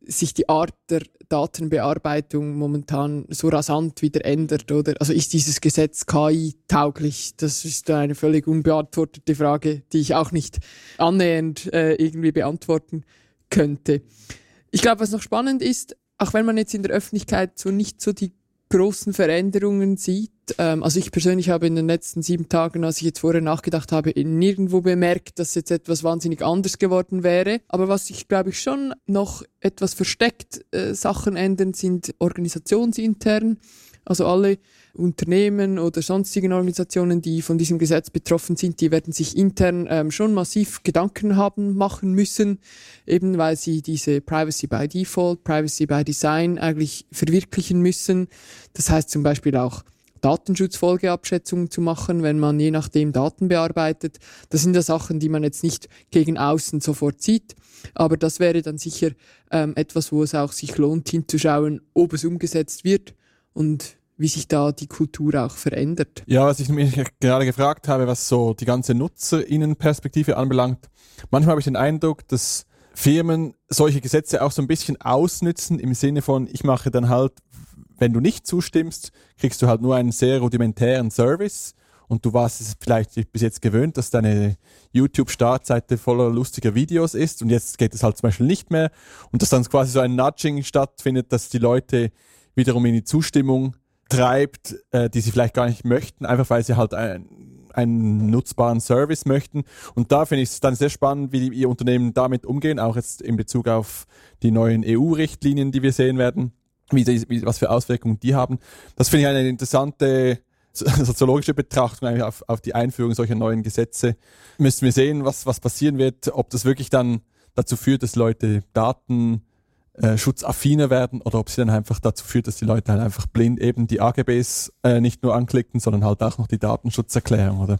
D: sich die Art der Datenbearbeitung momentan so rasant wieder ändert, oder? Also ist dieses Gesetz KI-tauglich? Das ist eine völlig unbeantwortete Frage, die ich auch nicht annähernd äh, irgendwie beantworten könnte. Ich glaube, was noch spannend ist, auch wenn man jetzt in der Öffentlichkeit so nicht so die großen Veränderungen sieht. Ähm, also ich persönlich habe in den letzten sieben Tagen, als ich jetzt vorher nachgedacht habe, nirgendwo bemerkt, dass jetzt etwas wahnsinnig anders geworden wäre. Aber was sich, glaube ich, schon noch etwas versteckt äh, Sachen ändern, sind organisationsintern. Also alle Unternehmen oder sonstigen Organisationen, die von diesem Gesetz betroffen sind, die werden sich intern ähm, schon massiv Gedanken haben machen müssen, eben weil sie diese Privacy by Default, Privacy by Design eigentlich verwirklichen müssen. Das heißt zum Beispiel auch Datenschutzfolgeabschätzungen zu machen, wenn man je nachdem Daten bearbeitet. Das sind ja Sachen, die man jetzt nicht gegen außen sofort sieht, aber das wäre dann sicher ähm, etwas, wo es auch sich lohnt hinzuschauen, ob es umgesetzt wird und wie sich da die Kultur auch verändert.
F: Ja, was ich mich gerade gefragt habe, was so die ganze Nutzerinnenperspektive anbelangt, manchmal habe ich den Eindruck, dass Firmen solche Gesetze auch so ein bisschen ausnützen im Sinne von, ich mache dann halt, wenn du nicht zustimmst, kriegst du halt nur einen sehr rudimentären Service und du warst es vielleicht bis jetzt gewöhnt, dass deine YouTube-Startseite voller lustiger Videos ist und jetzt geht es halt zum Beispiel nicht mehr und dass dann quasi so ein Nudging stattfindet, dass die Leute wiederum in die Zustimmung treibt, äh, die sie vielleicht gar nicht möchten, einfach weil sie halt ein, einen nutzbaren Service möchten. Und da finde ich es dann sehr spannend, wie die, ihr Unternehmen damit umgehen, auch jetzt in Bezug auf die neuen EU-Richtlinien, die wir sehen werden, wie, die, wie was für Auswirkungen die haben. Das finde ich eine interessante soziologische Betrachtung eigentlich auf, auf die Einführung solcher neuen Gesetze. Müssen wir sehen, was, was passieren wird, ob das wirklich dann dazu führt, dass Leute Daten äh, schutzaffiner werden oder ob sie dann einfach dazu führt, dass die Leute halt einfach blind eben die AGBs äh, nicht nur anklicken, sondern halt auch noch die Datenschutzerklärung, oder?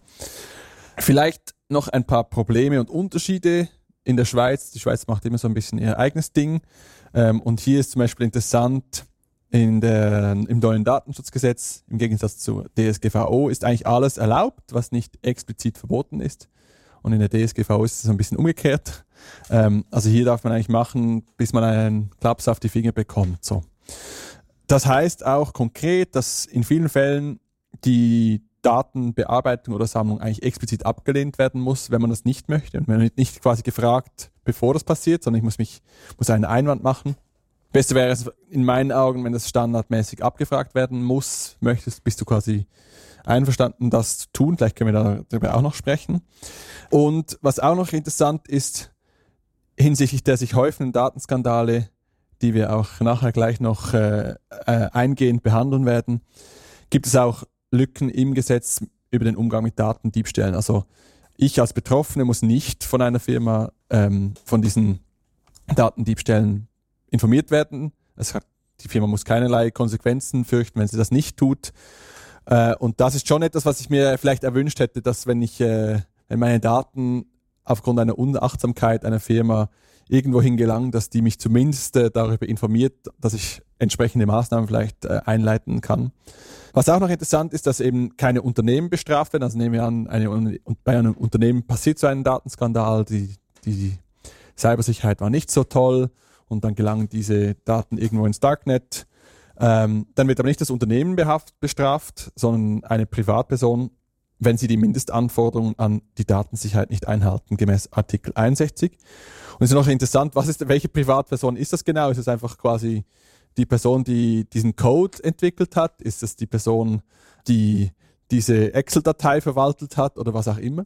F: Vielleicht noch ein paar Probleme und Unterschiede in der Schweiz. Die Schweiz macht immer so ein bisschen ihr eigenes Ding. Ähm, und hier ist zum Beispiel interessant, in der, im neuen Datenschutzgesetz, im Gegensatz zu DSGVO, ist eigentlich alles erlaubt, was nicht explizit verboten ist. Und in der DSGVO ist es ein bisschen umgekehrt. Ähm, also hier darf man eigentlich machen, bis man einen Klaps auf die Finger bekommt. So. Das heißt auch konkret, dass in vielen Fällen die Datenbearbeitung oder Sammlung eigentlich explizit abgelehnt werden muss, wenn man das nicht möchte. Und man wird nicht quasi gefragt, bevor das passiert, sondern ich muss mich, muss einen Einwand machen. Beste wäre es in meinen Augen, wenn das standardmäßig abgefragt werden muss, möchtest, bist du quasi einverstanden, das zu tun. Vielleicht können wir darüber auch noch sprechen. Und was auch noch interessant ist, hinsichtlich der sich häufenden Datenskandale, die wir auch nachher gleich noch äh, äh, eingehend behandeln werden, gibt es auch Lücken im Gesetz über den Umgang mit Datendiebstählen. Also ich als Betroffene muss nicht von einer Firma ähm, von diesen Datendiebstählen informiert werden. Es hat, die Firma muss keinerlei Konsequenzen fürchten, wenn sie das nicht tut. Äh, und das ist schon etwas, was ich mir vielleicht erwünscht hätte, dass wenn ich, äh, wenn meine Daten aufgrund einer Unachtsamkeit einer Firma irgendwohin gelangen, dass die mich zumindest äh, darüber informiert, dass ich entsprechende Maßnahmen vielleicht äh, einleiten kann. Was auch noch interessant ist, dass eben keine Unternehmen bestraft werden. Also nehmen wir an, eine, bei einem Unternehmen passiert so ein Datenskandal, die, die Cybersicherheit war nicht so toll und dann gelangen diese Daten irgendwo ins Darknet ähm, dann wird aber nicht das Unternehmen behaft, bestraft, sondern eine Privatperson, wenn sie die Mindestanforderungen an die Datensicherheit nicht einhalten, gemäß Artikel 61. Und es ist noch interessant, was ist, welche Privatperson ist das genau? Ist es einfach quasi die Person, die diesen Code entwickelt hat? Ist es die Person, die diese Excel-Datei verwaltet hat oder was auch immer?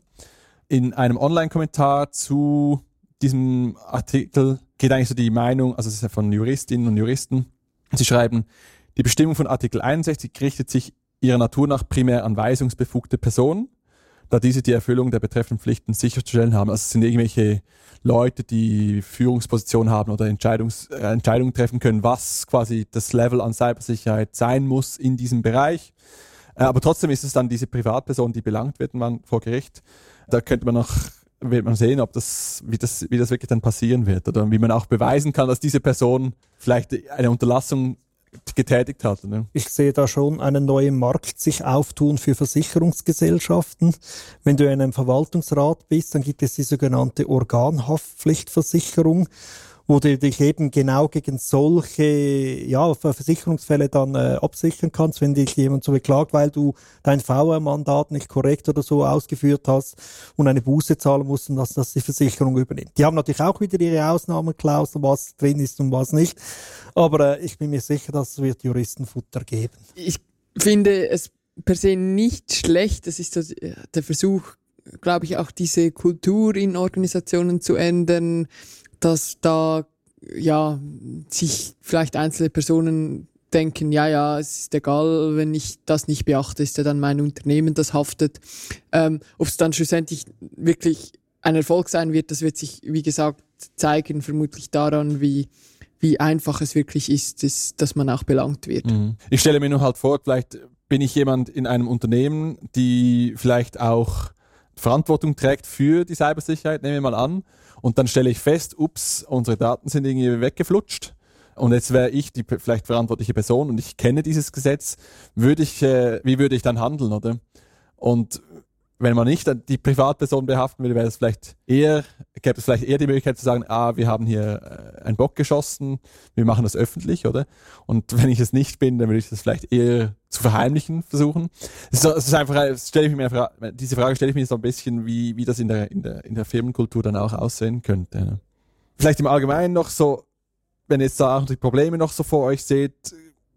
F: In einem Online-Kommentar zu diesem Artikel geht eigentlich so die Meinung, also es ist ja von Juristinnen und Juristen, Sie schreiben, die Bestimmung von Artikel 61 richtet sich ihrer Natur nach primär an weisungsbefugte Personen. da diese die Erfüllung der betreffenden Pflichten sicherzustellen haben. Also es sind irgendwelche Leute, die Führungspositionen haben oder Entscheidungs äh, Entscheidungen treffen können, was quasi das Level an Cybersicherheit sein muss in diesem Bereich. Äh, aber trotzdem ist es dann diese Privatperson, die belangt wird man vor Gericht. Da könnte man noch wird man sehen, ob das, wie das, wie das wirklich dann passieren wird oder wie man auch beweisen kann, dass diese Person vielleicht eine Unterlassung getätigt hat. Ne?
E: Ich sehe da schon einen neuen Markt sich auftun für Versicherungsgesellschaften. Wenn du in einem Verwaltungsrat bist, dann gibt es die sogenannte Organhaftpflichtversicherung du dich eben genau gegen solche ja, Versicherungsfälle dann äh, absichern kannst, wenn dich jemand so beklagt, weil du dein VR-Mandat nicht korrekt oder so ausgeführt hast und eine Buße zahlen musst und dass das die Versicherung übernimmt. Die haben natürlich auch wieder ihre Ausnahmeklauseln, was drin ist und was nicht. Aber äh, ich bin mir sicher, dass es wird Juristenfutter geben.
D: Ich finde es per se nicht schlecht. Das ist das, äh, der Versuch, glaube ich, auch diese Kultur in Organisationen zu ändern dass da ja sich vielleicht einzelne Personen denken, ja, ja, es ist egal, wenn ich das nicht beachte, ist ja dann mein Unternehmen, das haftet. Ähm, Ob es dann schlussendlich wirklich ein Erfolg sein wird, das wird sich, wie gesagt, zeigen, vermutlich daran, wie, wie einfach es wirklich ist, ist dass man auch belangt wird. Mhm.
F: Ich stelle mir nur halt vor, vielleicht bin ich jemand in einem Unternehmen, die vielleicht auch Verantwortung trägt für die Cybersicherheit, nehmen wir mal an. Und dann stelle ich fest, ups, unsere Daten sind irgendwie weggeflutscht. Und jetzt wäre ich die vielleicht verantwortliche Person und ich kenne dieses Gesetz, würde ich, äh, wie würde ich dann handeln, oder? Und wenn man nicht die Privatperson behaften würde, wäre es vielleicht eher, gäbe es vielleicht eher die Möglichkeit zu sagen, ah, wir haben hier äh, einen Bock geschossen, wir machen das öffentlich, oder? Und wenn ich es nicht bin, dann würde ich das vielleicht eher zu verheimlichen versuchen. Es ist, einfach, stelle ich mir Frage, diese Frage stelle ich mir so ein bisschen, wie, wie das in der, in der, in der Firmenkultur dann auch aussehen könnte. Vielleicht im Allgemeinen noch so, wenn ihr jetzt da auch die Probleme noch so vor euch seht,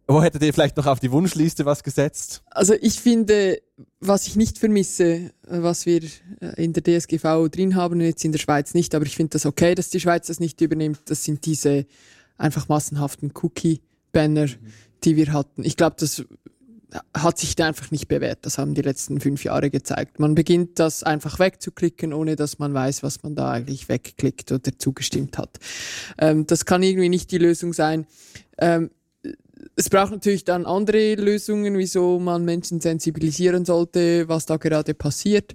F: wo hättet ihr vielleicht noch auf die Wunschliste was gesetzt?
D: Also ich finde, was ich nicht vermisse, was wir äh, in der DSGV drin haben, jetzt in der Schweiz nicht, aber ich finde das okay, dass die Schweiz das nicht übernimmt, das sind diese einfach massenhaften Cookie-Banner, mhm. die wir hatten. Ich glaube, das hat sich einfach nicht bewährt. Das haben die letzten fünf Jahre gezeigt. Man beginnt das einfach wegzuklicken, ohne dass man weiß, was man da eigentlich wegklickt oder zugestimmt hat. Ähm, das kann irgendwie nicht die Lösung sein. Ähm, es braucht natürlich dann andere Lösungen, wieso man Menschen sensibilisieren sollte, was da gerade passiert.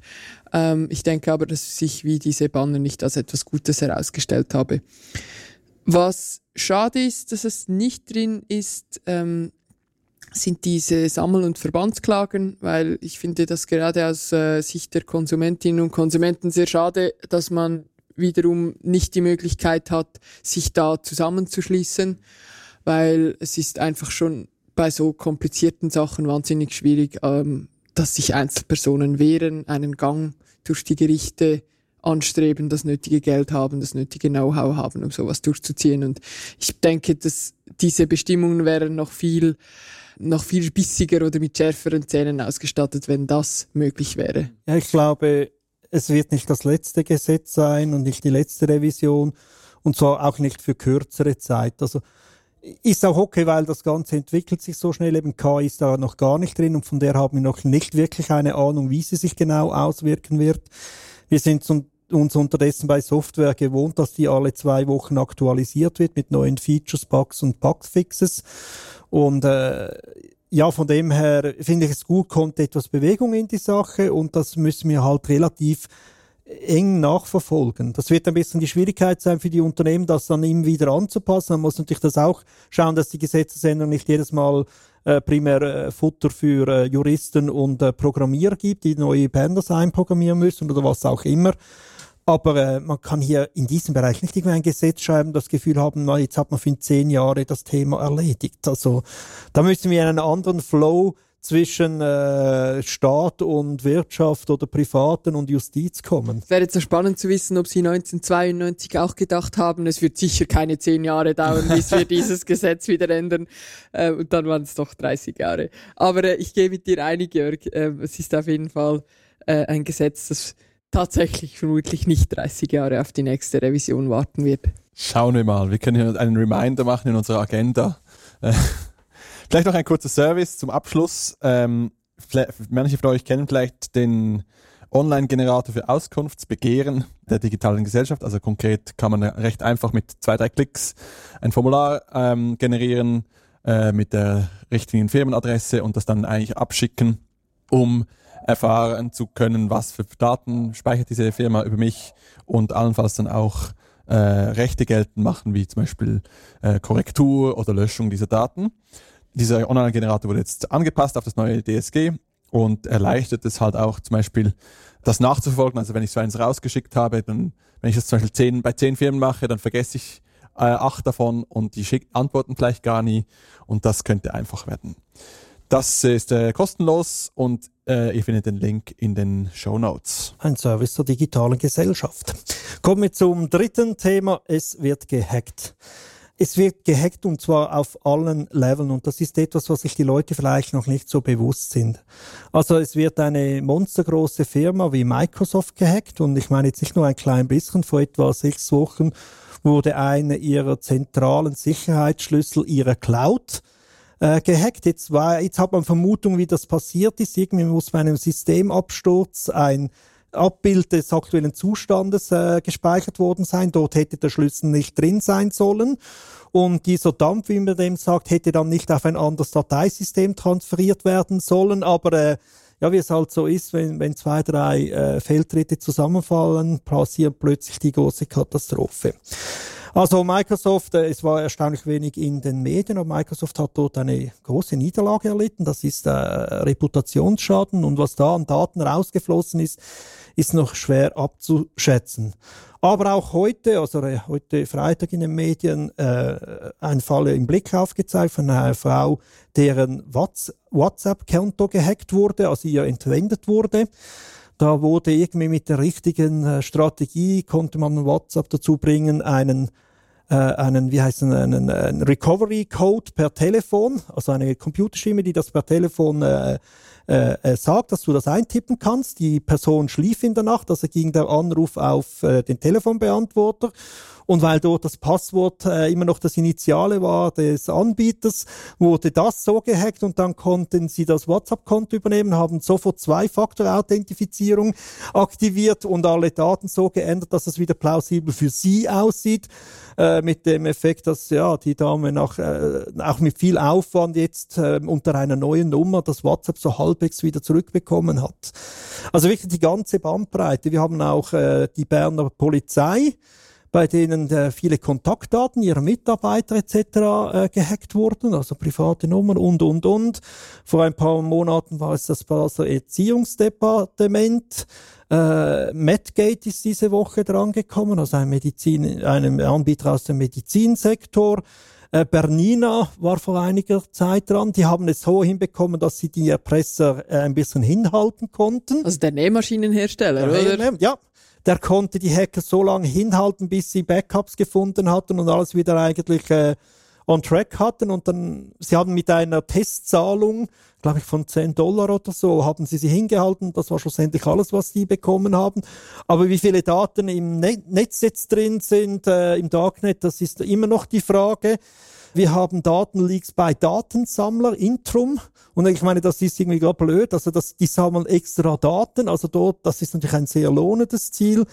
D: Ähm, ich denke aber, dass sich wie diese Banner nicht als etwas Gutes herausgestellt habe. Was schade ist, dass es nicht drin ist, ähm, sind diese Sammel- und Verbandsklagen, weil ich finde das gerade aus äh, Sicht der Konsumentinnen und Konsumenten sehr schade, dass man wiederum nicht die Möglichkeit hat, sich da zusammenzuschließen weil es ist einfach schon bei so komplizierten Sachen wahnsinnig schwierig, ähm, dass sich Einzelpersonen wehren, einen Gang durch die Gerichte anstreben, das nötige Geld haben, das nötige Know-how haben, um sowas durchzuziehen. Und ich denke, dass diese Bestimmungen wären noch viel, noch viel bissiger oder mit schärferen Zähnen ausgestattet, wenn das möglich wäre.
E: Ja, ich glaube, es wird nicht das letzte Gesetz sein und nicht die letzte Revision und zwar auch nicht für kürzere Zeit. Also ist auch okay, weil das Ganze entwickelt sich so schnell. Eben K ist da noch gar nicht drin und von der haben wir noch nicht wirklich eine Ahnung, wie sie sich genau auswirken wird. Wir sind uns unterdessen bei Software gewohnt, dass die alle zwei Wochen aktualisiert wird mit neuen Features, Bugs und Bugfixes. Und äh, ja, von dem her finde ich es gut, kommt etwas Bewegung in die Sache und das müssen wir halt relativ eng nachverfolgen. Das wird ein bisschen die Schwierigkeit sein für die Unternehmen, das dann immer wieder anzupassen. Man muss natürlich das auch schauen, dass die Gesetzesänderung nicht jedes Mal äh, primär äh, Futter für äh, Juristen und äh, Programmierer gibt, die neue Pandas einprogrammieren müssen oder was auch immer. Aber äh, man kann hier in diesem Bereich nicht irgendwie ein Gesetz schreiben, das Gefühl haben, na, jetzt hat man für zehn Jahre das Thema erledigt. Also da müssen wir in einen anderen Flow zwischen äh, Staat und Wirtschaft oder Privaten und Justiz kommen.
D: Es wäre jetzt so spannend zu wissen, ob Sie 1992 auch gedacht haben, es wird sicher keine zehn Jahre dauern, bis wir dieses Gesetz wieder ändern. Äh, und dann waren es doch 30 Jahre. Aber äh, ich gehe mit dir einig, Jörg. Äh, es ist auf jeden Fall äh, ein Gesetz, das tatsächlich vermutlich nicht 30 Jahre auf die nächste Revision warten wird.
F: Schauen wir mal. Wir können hier einen Reminder machen in unserer Agenda. Vielleicht noch ein kurzer Service zum Abschluss. Ähm, manche von euch kennen vielleicht den Online-Generator für Auskunftsbegehren der digitalen Gesellschaft. Also konkret kann man recht einfach mit zwei, drei Klicks ein Formular ähm, generieren äh, mit der richtigen Firmenadresse und das dann eigentlich abschicken, um erfahren zu können, was für Daten speichert diese Firma über mich und allenfalls dann auch äh, Rechte geltend machen, wie zum Beispiel äh, Korrektur oder Löschung dieser Daten. Dieser Online-Generator wurde jetzt angepasst auf das neue DSG und erleichtert es halt auch zum Beispiel, das nachzuverfolgen. Also wenn ich so eins rausgeschickt habe, dann, wenn ich das zum Beispiel zehn, bei zehn Firmen mache, dann vergesse ich äh, acht davon und die schick, antworten vielleicht gar nie und das könnte einfach werden. Das ist äh, kostenlos und äh, ihr findet den Link in den Show Notes.
E: Ein Service der digitalen Gesellschaft. Kommen wir zum dritten Thema. Es wird gehackt. Es wird gehackt und zwar auf allen Leveln und das ist etwas, was sich die Leute vielleicht noch nicht so bewusst sind. Also es wird eine monstergroße Firma wie Microsoft gehackt und ich meine jetzt nicht nur ein klein bisschen, vor etwa sechs Wochen wurde eine ihrer zentralen Sicherheitsschlüssel ihrer Cloud äh, gehackt. Jetzt, war, jetzt hat man Vermutung, wie das passiert ist. Irgendwie muss bei einem Systemabsturz ein Abbild des aktuellen Zustandes äh, gespeichert worden sein. Dort hätte der Schlüssel nicht drin sein sollen. Und dieser Dump, wie man dem sagt, hätte dann nicht auf ein anderes Dateisystem transferiert werden sollen. Aber äh, ja, wie es halt so ist, wenn, wenn zwei, drei äh, Fehltritte zusammenfallen, passiert plötzlich die große Katastrophe. Also Microsoft, äh, es war erstaunlich wenig in den Medien, aber Microsoft hat dort eine große Niederlage erlitten. Das ist äh, Reputationsschaden und was da an Daten rausgeflossen ist, ist noch schwer abzuschätzen. Aber auch heute, also äh, heute Freitag in den Medien, äh, ein Fall im Blick aufgezeigt von einer Frau, deren WhatsApp-Konto gehackt wurde, also ihr entwendet wurde. Da wurde irgendwie mit der richtigen äh, Strategie, konnte man WhatsApp dazu bringen, einen äh, einen, wie heißt es, einen, einen Recovery Code per Telefon, also eine Computerstimme, die das per Telefon äh, äh, äh, sagt, dass du das eintippen kannst. Die Person schlief in der Nacht, also ging der Anruf auf äh, den Telefonbeantworter und weil dort das Passwort äh, immer noch das Initiale war des Anbieters, wurde das so gehackt und dann konnten sie das WhatsApp-Konto übernehmen, haben sofort Zwei-Faktor-Authentifizierung aktiviert und alle Daten so geändert, dass es wieder plausibel für sie aussieht. Äh, mit dem Effekt, dass ja die Dame nach, äh, auch mit viel Aufwand jetzt äh, unter einer neuen Nummer das WhatsApp so halbwegs wieder zurückbekommen hat. Also wirklich die ganze Bandbreite. Wir haben auch äh, die Berner Polizei, bei denen äh, viele Kontaktdaten ihrer Mitarbeiter etc. Äh, gehackt wurden, also private Nummern und, und, und. Vor ein paar Monaten war es das Basler Erziehungsdepartement. Äh, Medgate ist diese Woche drangekommen, also ein Medizin, einem Anbieter aus dem Medizinsektor. Äh, Bernina war vor einiger Zeit dran. Die haben es so hinbekommen, dass sie die Erpresser äh, ein bisschen hinhalten konnten.
D: Also der Nähmaschinenhersteller,
E: ja,
D: oder?
E: Ja, der konnte die Hacker so lange hinhalten, bis sie Backups gefunden hatten und alles wieder eigentlich äh, on track hatten. Und dann, sie haben mit einer Testzahlung, glaube ich, von 10 Dollar oder so, haben sie sie hingehalten. Das war schlussendlich alles, was sie bekommen haben. Aber wie viele Daten im Netz jetzt drin sind, äh, im Darknet, das ist immer noch die Frage. Wir haben Datenleaks bei Datensammler, Intrum. Und ich meine, das ist irgendwie gar blöd. Also das, die sammeln extra Daten. Also dort, das ist natürlich ein sehr lohnendes Ziel.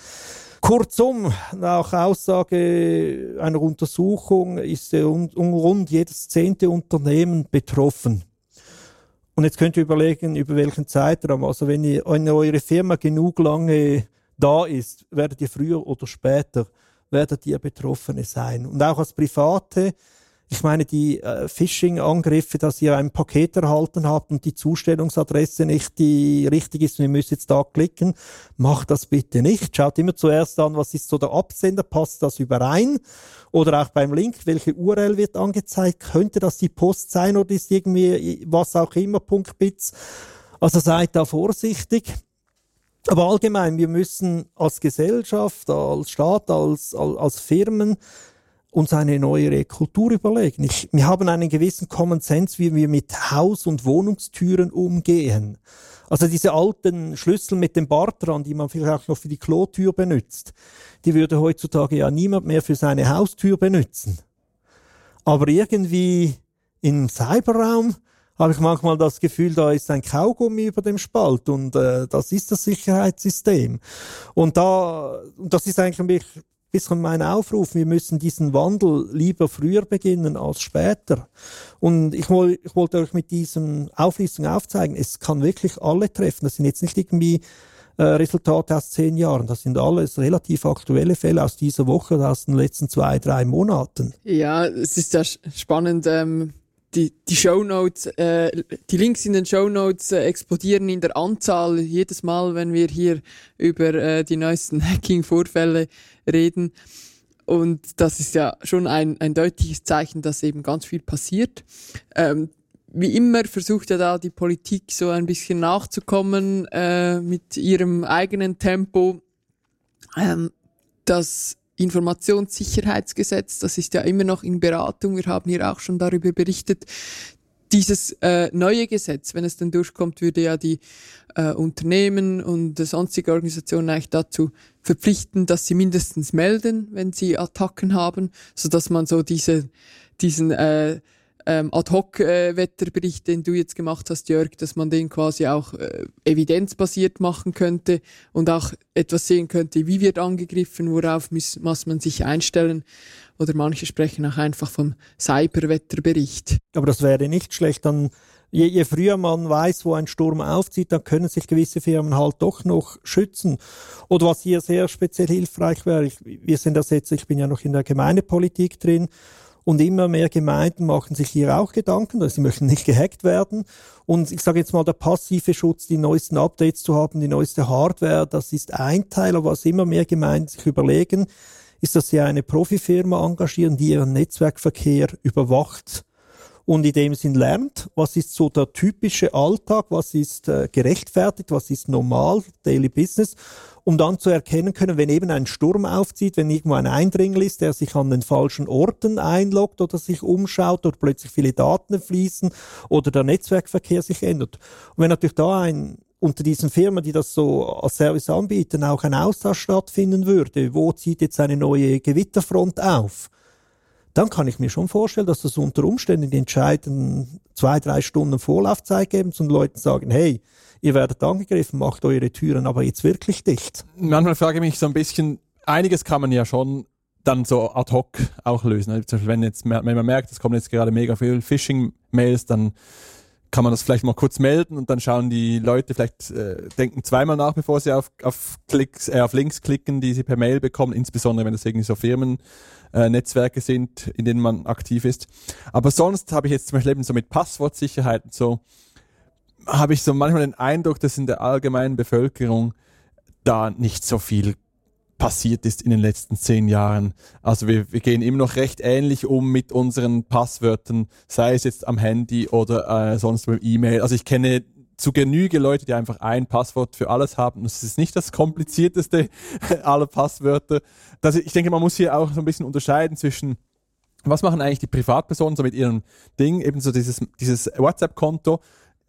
E: Kurzum, nach Aussage einer Untersuchung ist rund jedes zehnte Unternehmen betroffen. Und jetzt könnt ihr überlegen, über welchen Zeitraum. Also wenn, ihr, wenn eure Firma genug lange da ist, werdet ihr früher oder später, werdet ihr Betroffene sein. Und auch als Private ich meine, die äh, Phishing-Angriffe, dass ihr ein Paket erhalten habt und die Zustellungsadresse nicht die richtig ist und ihr müsst jetzt da klicken, macht das bitte nicht. Schaut immer zuerst an, was ist so der Absender, passt das überein? Oder auch beim Link, welche URL wird angezeigt? Könnte das die Post sein oder ist irgendwie was auch immer, Punkt Bits? Also seid da vorsichtig. Aber allgemein, wir müssen als Gesellschaft, als Staat, als, als, als Firmen uns eine neue Kultur überlegen. Ich, wir haben einen gewissen Common Sense, wie wir mit Haus- und Wohnungstüren umgehen. Also diese alten Schlüssel mit dem Bart dran, die man vielleicht auch noch für die Klotür benutzt, die würde heutzutage ja niemand mehr für seine Haustür benutzen. Aber irgendwie im Cyberraum habe ich manchmal das Gefühl, da ist ein Kaugummi über dem Spalt und äh, das ist das Sicherheitssystem. Und da, das ist eigentlich bisschen mein Aufruf. Wir müssen diesen Wandel lieber früher beginnen als später. Und ich, woll, ich wollte euch mit diesem Auflistung aufzeigen, es kann wirklich alle treffen. Das sind jetzt nicht irgendwie äh, Resultate aus zehn Jahren. Das sind alles relativ aktuelle Fälle aus dieser Woche, aus den letzten zwei, drei Monaten.
D: Ja, es ist ja spannend. Ähm die, die Shownotes, äh, die Links in den Shownotes äh, explodieren in der Anzahl jedes Mal, wenn wir hier über äh, die neuesten Hacking-Vorfälle reden. Und das ist ja schon ein, ein deutliches Zeichen, dass eben ganz viel passiert. Ähm, wie immer versucht ja da die Politik so ein bisschen nachzukommen äh, mit ihrem eigenen Tempo. Ähm, das Informationssicherheitsgesetz, das ist ja immer noch in Beratung. Wir haben hier auch schon darüber berichtet. Dieses äh, neue Gesetz, wenn es dann durchkommt, würde ja die äh, Unternehmen und sonstige Organisationen eigentlich dazu verpflichten, dass sie mindestens melden, wenn sie Attacken haben, so dass man so diese, diesen äh, ähm, Ad-Hoc-Wetterbericht, den du jetzt gemacht hast, Jörg, dass man den quasi auch äh, evidenzbasiert machen könnte und auch etwas sehen könnte, wie wird angegriffen, worauf muss, muss man sich einstellen. Oder manche sprechen auch einfach vom Cyberwetterbericht.
E: Aber das wäre nicht schlecht, dann Je, je, früher man weiß, wo ein Sturm aufzieht, dann können sich gewisse Firmen halt doch noch schützen. Oder was hier sehr speziell hilfreich wäre, ich, wir sind das jetzt, ich bin ja noch in der Gemeindepolitik drin, und immer mehr Gemeinden machen sich hier auch Gedanken, dass sie möchten nicht gehackt werden. Und ich sage jetzt mal, der passive Schutz, die neuesten Updates zu haben, die neueste Hardware, das ist ein Teil, aber was immer mehr Gemeinden sich überlegen, ist, dass sie eine Profifirma engagieren, die ihren Netzwerkverkehr überwacht und in dem Sinn lernt, was ist so der typische Alltag, was ist äh, gerechtfertigt, was ist normal, Daily Business um dann zu erkennen können, wenn eben ein Sturm aufzieht, wenn irgendwo ein Eindringel ist, der sich an den falschen Orten einloggt oder sich umschaut oder plötzlich viele Daten fließen oder der Netzwerkverkehr sich ändert. Und wenn natürlich da ein unter diesen Firmen, die das so als Service anbieten, auch ein Austausch stattfinden würde, wo zieht jetzt eine neue Gewitterfront auf? Dann kann ich mir schon vorstellen, dass das unter Umständen die entscheidenden zwei, drei Stunden Vorlaufzeit geben und Leuten sagen, hey, ihr werdet angegriffen, macht eure Türen aber jetzt wirklich dicht.
F: Manchmal frage ich mich so ein bisschen, einiges kann man ja schon dann so ad hoc auch lösen. Also zum Beispiel, wenn jetzt wenn man merkt, es kommen jetzt gerade mega viel Phishing-Mails, dann kann man das vielleicht mal kurz melden und dann schauen die Leute vielleicht äh, denken zweimal nach, bevor sie auf, auf Klicks, äh, auf Links klicken, die sie per Mail bekommen, insbesondere wenn das irgendwie so Firmennetzwerke äh, sind, in denen man aktiv ist. Aber sonst habe ich jetzt zum Beispiel eben so mit Passwortsicherheit und so habe ich so manchmal den Eindruck, dass in der allgemeinen Bevölkerung da nicht so viel passiert ist in den letzten zehn Jahren. Also wir, wir gehen immer noch recht ähnlich um mit unseren Passwörtern, sei es jetzt am Handy oder äh, sonst beim E-Mail. Also ich kenne zu Genüge Leute, die einfach ein Passwort für alles haben. Das ist nicht das komplizierteste aller Passwörter. Das, ich denke, man muss hier auch so ein bisschen unterscheiden zwischen was machen eigentlich die Privatpersonen so mit ihrem Ding, eben so dieses, dieses WhatsApp-Konto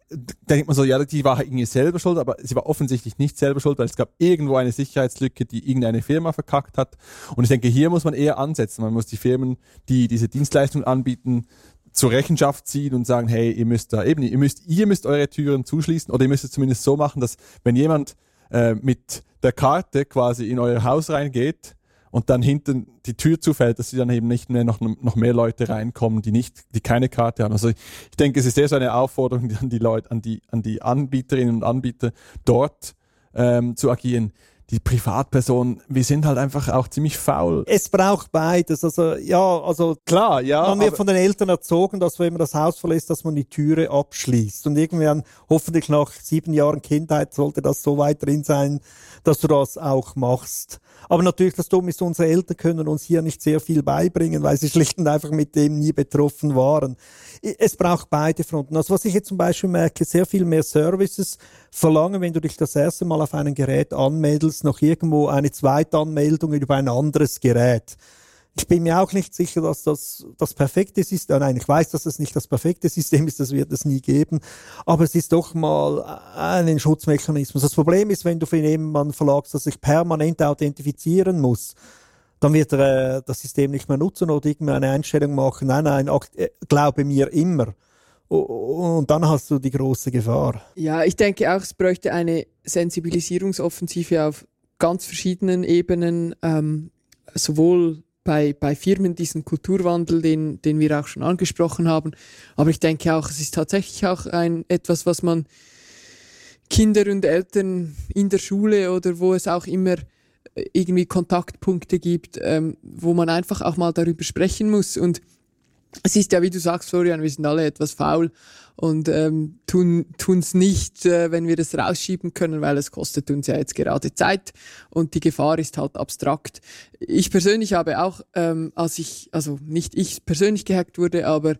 F: denkt man so, ja, die war irgendwie selber schuld, aber sie war offensichtlich nicht selber schuld, weil es gab irgendwo eine Sicherheitslücke, die irgendeine Firma verkackt hat. Und ich denke, hier muss man eher ansetzen. Man muss die Firmen, die diese Dienstleistung anbieten, zur Rechenschaft ziehen und sagen, hey, ihr müsst da eben, ihr müsst, ihr müsst eure Türen zuschließen oder ihr müsst es zumindest so machen, dass wenn jemand äh, mit der Karte quasi in euer Haus reingeht, und dann hinten die Tür zufällt, dass sie dann eben nicht mehr noch, noch mehr Leute reinkommen, die nicht, die keine Karte haben. Also ich denke, es ist eher so eine Aufforderung an die Leute, an die, an die Anbieterinnen und Anbieter dort ähm, zu agieren die Privatperson, wir sind halt einfach auch ziemlich faul.
E: Es braucht beides. Also ja, also klar, ja. Man wird von den Eltern erzogen, dass wenn man das Haus verlässt, dass man die Türe abschließt. Und irgendwann, hoffentlich nach sieben Jahren Kindheit, sollte das so weit drin sein, dass du das auch machst. Aber natürlich, das Dumme ist, unsere Eltern können uns hier nicht sehr viel beibringen, weil sie schlicht und einfach mit dem nie betroffen waren. Es braucht beide Fronten. Also was ich jetzt zum Beispiel merke, sehr viel mehr Services verlangen, wenn du dich das erste Mal auf einem Gerät anmeldest, noch irgendwo eine Zweitanmeldung über ein anderes Gerät. Ich bin mir auch nicht sicher, dass das das perfekte System, nein, ich weiß, dass es nicht das perfekte System ist, das wird es nie geben, aber es ist doch mal ein Schutzmechanismus. Das Problem ist, wenn du für jemanden verlagst, dass sich permanent authentifizieren muss, dann wird er äh, das System nicht mehr nutzen oder irgendeine Einstellung machen, nein, nein, äh, glaube mir immer. Und dann hast du die große Gefahr.
D: Ja, ich denke auch, es bräuchte eine Sensibilisierungsoffensive auf ganz verschiedenen Ebenen, ähm, sowohl bei, bei Firmen diesen Kulturwandel, den, den wir auch schon angesprochen haben. Aber ich denke auch, es ist tatsächlich auch ein, etwas, was man Kinder und Eltern in der Schule oder wo es auch immer äh, irgendwie Kontaktpunkte gibt, ähm, wo man einfach auch mal darüber sprechen muss. Und es ist ja, wie du sagst, Florian, wir sind alle etwas faul und ähm, tun tun's nicht, äh, wenn wir das rausschieben können, weil es kostet uns ja jetzt gerade Zeit und die Gefahr ist halt abstrakt. Ich persönlich habe auch, ähm, als ich, also nicht ich persönlich gehackt wurde, aber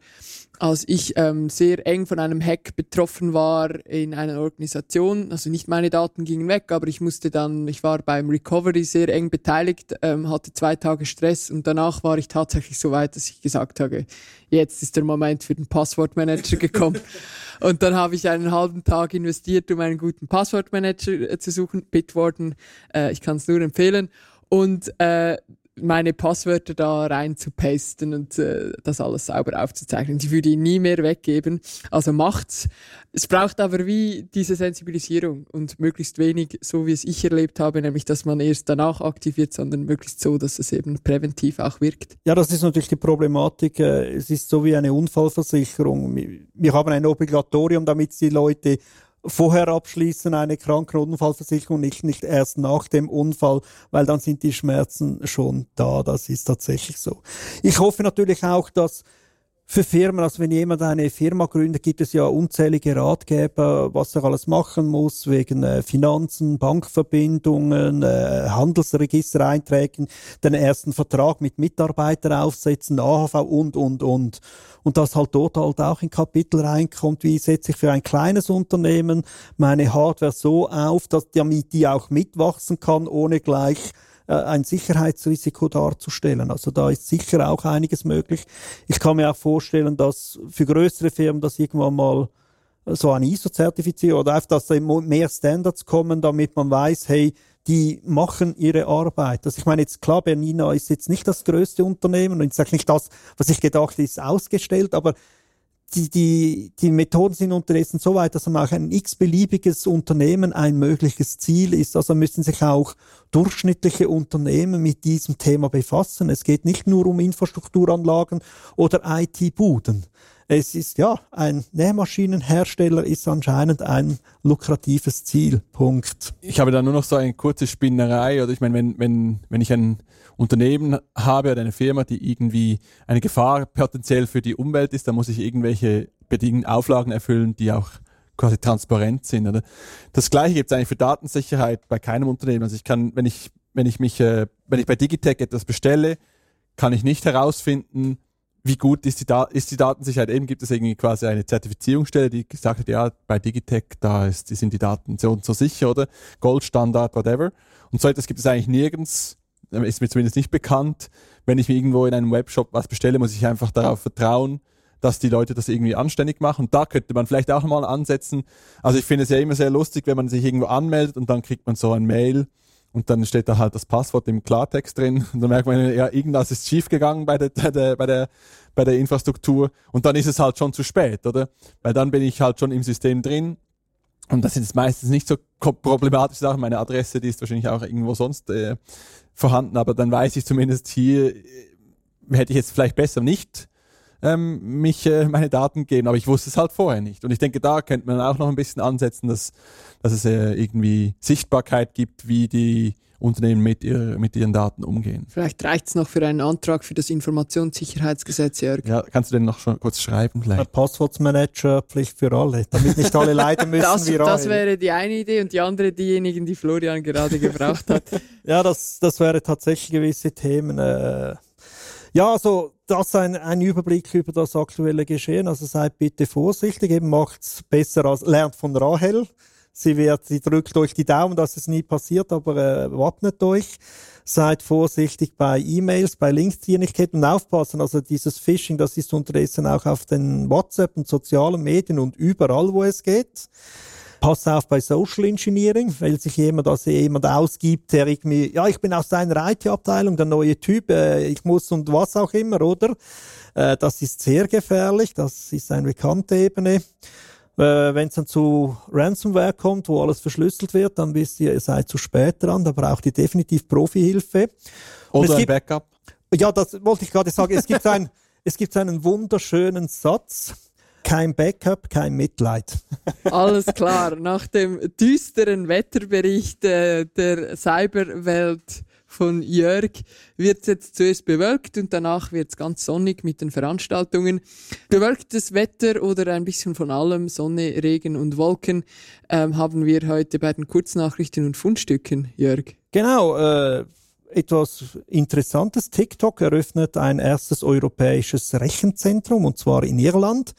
D: als ich ähm, sehr eng von einem Hack betroffen war in einer Organisation, also nicht meine Daten gingen weg, aber ich musste dann, ich war beim Recovery sehr eng beteiligt, ähm, hatte zwei Tage Stress und danach war ich tatsächlich so weit, dass ich gesagt habe, jetzt ist der Moment für den Passwortmanager gekommen. und dann habe ich einen halben Tag investiert, um einen guten Passwortmanager äh, zu suchen, Bitwarden, äh, ich kann es nur empfehlen. Und äh, meine Passwörter da rein zu pasten und äh, das alles sauber aufzuzeichnen. Ich würde ihn nie mehr weggeben. Also macht's. Es braucht aber wie diese Sensibilisierung und möglichst wenig, so wie es ich erlebt habe, nämlich dass man erst danach aktiviert, sondern möglichst so, dass es eben präventiv auch wirkt.
E: Ja, das ist natürlich die Problematik. Äh, es ist so wie eine Unfallversicherung. Wir haben ein Obligatorium, damit die Leute vorher abschließen, eine Krankenunfallversicherung, nicht, nicht erst nach dem Unfall, weil dann sind die Schmerzen schon da. Das ist tatsächlich so. Ich hoffe natürlich auch, dass für Firmen, also wenn jemand eine Firma gründet, gibt es ja unzählige Ratgeber, was er alles machen muss, wegen äh, Finanzen, Bankverbindungen, äh, Handelsregistereinträgen, den ersten Vertrag mit Mitarbeitern aufsetzen, AHV und, und, und. Und dass halt dort halt auch ein Kapitel reinkommt, wie setze ich für ein kleines Unternehmen meine Hardware so auf, dass damit die auch mitwachsen kann, ohne gleich äh, ein Sicherheitsrisiko darzustellen. Also da ist sicher auch einiges möglich. Ich kann mir auch vorstellen, dass für größere Firmen das irgendwann mal so eine ISO-Zertifizierung oder einfach, dass da mehr Standards kommen, damit man weiß, hey, die machen ihre Arbeit. Also ich meine jetzt klar, Bernina ist jetzt nicht das größte Unternehmen und ich sage nicht das, was ich gedacht ist ausgestellt, aber die, die, die Methoden sind unterdessen so weit, dass man auch ein x-beliebiges Unternehmen ein mögliches Ziel ist. Also müssen sich auch durchschnittliche Unternehmen mit diesem Thema befassen. Es geht nicht nur um Infrastrukturanlagen oder IT-Buden. Es ist ja, ein Nähmaschinenhersteller ist anscheinend ein lukratives Ziel. Punkt.
F: Ich habe da nur noch so eine kurze Spinnerei, oder ich meine, wenn, wenn, wenn ich ein Unternehmen habe oder eine Firma, die irgendwie eine Gefahr potenziell für die Umwelt ist, dann muss ich irgendwelche bedingten Auflagen erfüllen, die auch quasi transparent sind. Oder? Das gleiche gibt es eigentlich für Datensicherheit bei keinem Unternehmen. Also ich kann, wenn ich, wenn ich mich, äh, wenn ich bei Digitech etwas bestelle, kann ich nicht herausfinden, wie gut ist die, da ist die Datensicherheit? Eben gibt es irgendwie quasi eine Zertifizierungsstelle, die gesagt hat, ja, bei Digitech, da ist, sind die Daten so und so sicher, oder? Goldstandard, whatever. Und so etwas gibt es eigentlich nirgends, ist mir zumindest nicht bekannt. Wenn ich mir irgendwo in einem Webshop was bestelle, muss ich einfach darauf vertrauen, dass die Leute das irgendwie anständig machen. Und da könnte man vielleicht auch nochmal ansetzen. Also ich finde es ja immer sehr lustig, wenn man sich irgendwo anmeldet und dann kriegt man so ein Mail, und dann steht da halt das Passwort im Klartext drin und dann merkt man, ja, irgendwas ist schiefgegangen bei der, der, bei der, bei der Infrastruktur und dann ist es halt schon zu spät, oder? Weil dann bin ich halt schon im System drin und das sind meistens nicht so problematische Sachen. Meine Adresse, die ist wahrscheinlich auch irgendwo sonst äh, vorhanden, aber dann weiß ich zumindest hier, äh, hätte ich jetzt vielleicht besser nicht ähm, mich äh, meine Daten geben, aber ich wusste es halt vorher nicht. Und ich denke, da könnte man auch noch ein bisschen ansetzen, dass, dass es äh, irgendwie Sichtbarkeit gibt, wie die Unternehmen mit, ihr, mit ihren Daten umgehen.
D: Vielleicht reicht es noch für einen Antrag für das Informationssicherheitsgesetz, Jörg.
F: Ja, kannst du den noch schon kurz schreiben
E: vielleicht? Ein Passwortmanager Pflicht für alle, damit nicht alle leiden müssen
D: das,
E: wie
D: Das wäre die eine Idee und die andere diejenigen, die Florian gerade gebraucht hat.
E: ja, das, das wäre tatsächlich gewisse Themen. Äh, ja, also das ein, ein Überblick über das aktuelle Geschehen. Also seid bitte vorsichtig, eben macht's besser als lernt von Rahel. Sie wird, sie drückt euch die Daumen, dass es nie passiert, aber äh, wappnet euch. Seid vorsichtig bei E-Mails, bei Links, die ihr nicht kennt und aufpassen. Also dieses Phishing, das ist unterdessen auch auf den WhatsApp und sozialen Medien und überall, wo es geht. Pass auf bei Social Engineering, weil sich jemand, also jemand ausgibt, der irgendwie, ja, ich bin aus deiner IT-Abteilung, der neue Typ, äh, ich muss und was auch immer, oder? Äh, das ist sehr gefährlich, das ist eine bekannte Ebene. Äh, Wenn es dann zu Ransomware kommt, wo alles verschlüsselt wird, dann wisst ihr, ihr seid zu spät dran, da braucht ihr definitiv Profihilfe.
F: Oder ein
E: gibt-
F: Backup.
E: ja, das wollte ich gerade sagen. Es gibt, ein, es gibt einen wunderschönen Satz. Kein Backup, kein Mitleid.
D: Alles klar. Nach dem düsteren Wetterbericht äh, der Cyberwelt von Jörg wird es jetzt zuerst bewölkt und danach wird es ganz sonnig mit den Veranstaltungen. Bewölktes Wetter oder ein bisschen von allem, Sonne, Regen und Wolken, ähm, haben wir heute bei den Kurznachrichten und Fundstücken, Jörg.
E: Genau, äh, etwas Interessantes. TikTok eröffnet ein erstes europäisches Rechenzentrum, und zwar in Irland.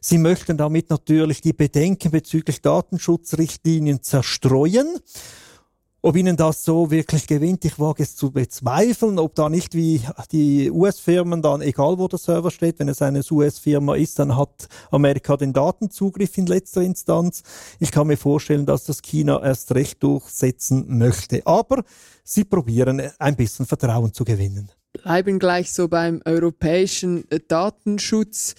E: Sie möchten damit natürlich die Bedenken bezüglich Datenschutzrichtlinien zerstreuen. Ob ihnen das so wirklich gewinnt, ich wage es zu bezweifeln, ob da nicht wie die US-Firmen dann, egal wo der Server steht, wenn es eine US-Firma ist, dann hat Amerika den Datenzugriff in letzter Instanz. Ich kann mir vorstellen, dass das China erst recht durchsetzen möchte. Aber sie probieren ein bisschen Vertrauen zu gewinnen.
D: bleiben gleich so beim europäischen Datenschutz.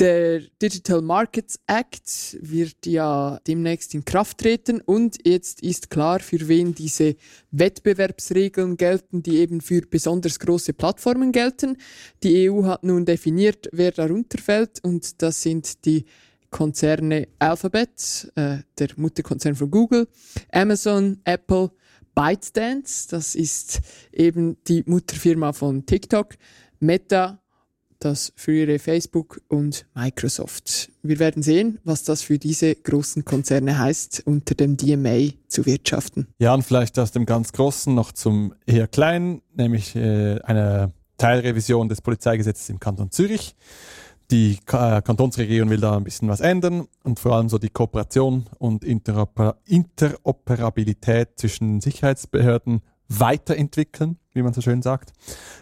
D: Der Digital Markets Act wird ja demnächst in Kraft treten und jetzt ist klar, für wen diese Wettbewerbsregeln gelten, die eben für besonders große Plattformen gelten. Die EU hat nun definiert, wer darunter fällt und das sind die Konzerne Alphabet, äh, der Mutterkonzern von Google, Amazon, Apple, ByteDance, das ist eben die Mutterfirma von TikTok, Meta, das frühere Facebook und Microsoft. Wir werden sehen, was das für diese großen Konzerne heißt, unter dem DMA zu wirtschaften.
F: Ja, und vielleicht aus dem ganz Großen noch zum eher Kleinen, nämlich äh, eine Teilrevision des Polizeigesetzes im Kanton Zürich. Die äh, Kantonsregierung will da ein bisschen was ändern und vor allem so die Kooperation und Interoper Interoperabilität zwischen Sicherheitsbehörden weiterentwickeln, wie man so schön sagt.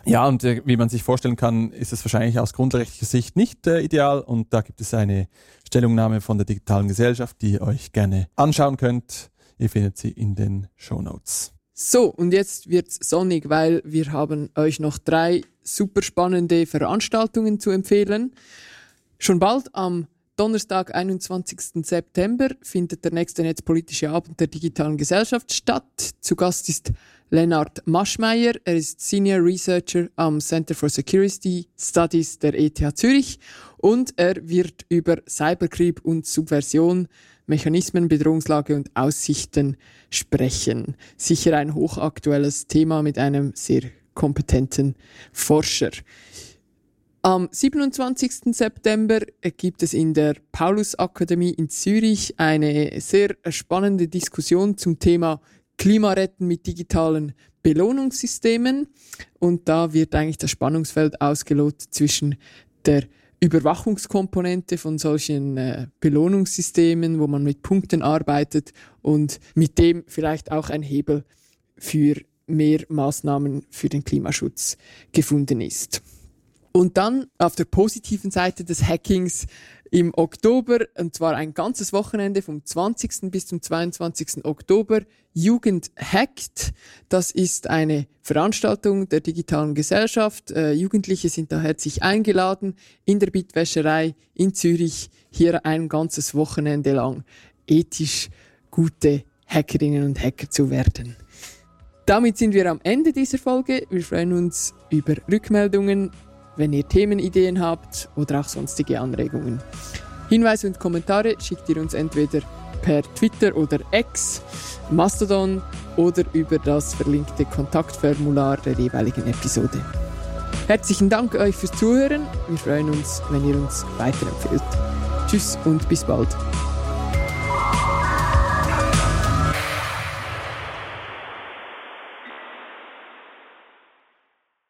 F: Ja, und äh, wie man sich vorstellen kann, ist es wahrscheinlich aus grundrechtlicher Sicht nicht äh, ideal und da gibt es eine Stellungnahme von der digitalen Gesellschaft, die ihr euch gerne anschauen könnt. Ihr findet sie in den Show Notes.
D: So, und jetzt wird's sonnig, weil wir haben euch noch drei super spannende Veranstaltungen zu empfehlen. Schon bald am Donnerstag, 21. September, findet der nächste netzpolitische Abend der digitalen Gesellschaft statt. Zu Gast ist Lennart Maschmeyer. Er ist Senior Researcher am Center for Security Studies der ETH Zürich und er wird über Cyberkrieg und Subversion, Mechanismen, Bedrohungslage und Aussichten sprechen. Sicher ein hochaktuelles Thema mit einem sehr kompetenten Forscher. Am 27. September gibt es in der Paulus-Akademie in Zürich eine sehr spannende Diskussion zum Thema Klimaretten mit digitalen Belohnungssystemen. Und da wird eigentlich das Spannungsfeld ausgelotet zwischen der Überwachungskomponente von solchen äh, Belohnungssystemen, wo man mit Punkten arbeitet und mit dem vielleicht auch ein Hebel für mehr Maßnahmen für den Klimaschutz gefunden ist. Und dann auf der positiven Seite des Hackings im Oktober, und zwar ein ganzes Wochenende vom 20. bis zum 22. Oktober, Jugend hackt. Das ist eine Veranstaltung der digitalen Gesellschaft. Äh, Jugendliche sind da herzlich eingeladen in der Bitwäscherei in Zürich, hier ein ganzes Wochenende lang ethisch gute Hackerinnen und Hacker zu werden. Damit sind wir am Ende dieser Folge. Wir freuen uns über Rückmeldungen, wenn ihr Themenideen habt oder auch sonstige Anregungen. Hinweise und Kommentare schickt ihr uns entweder per Twitter oder X, Mastodon oder über das verlinkte Kontaktformular der jeweiligen Episode. Herzlichen Dank euch fürs Zuhören. Wir freuen uns, wenn ihr uns weiterempfehlt. Tschüss und bis bald.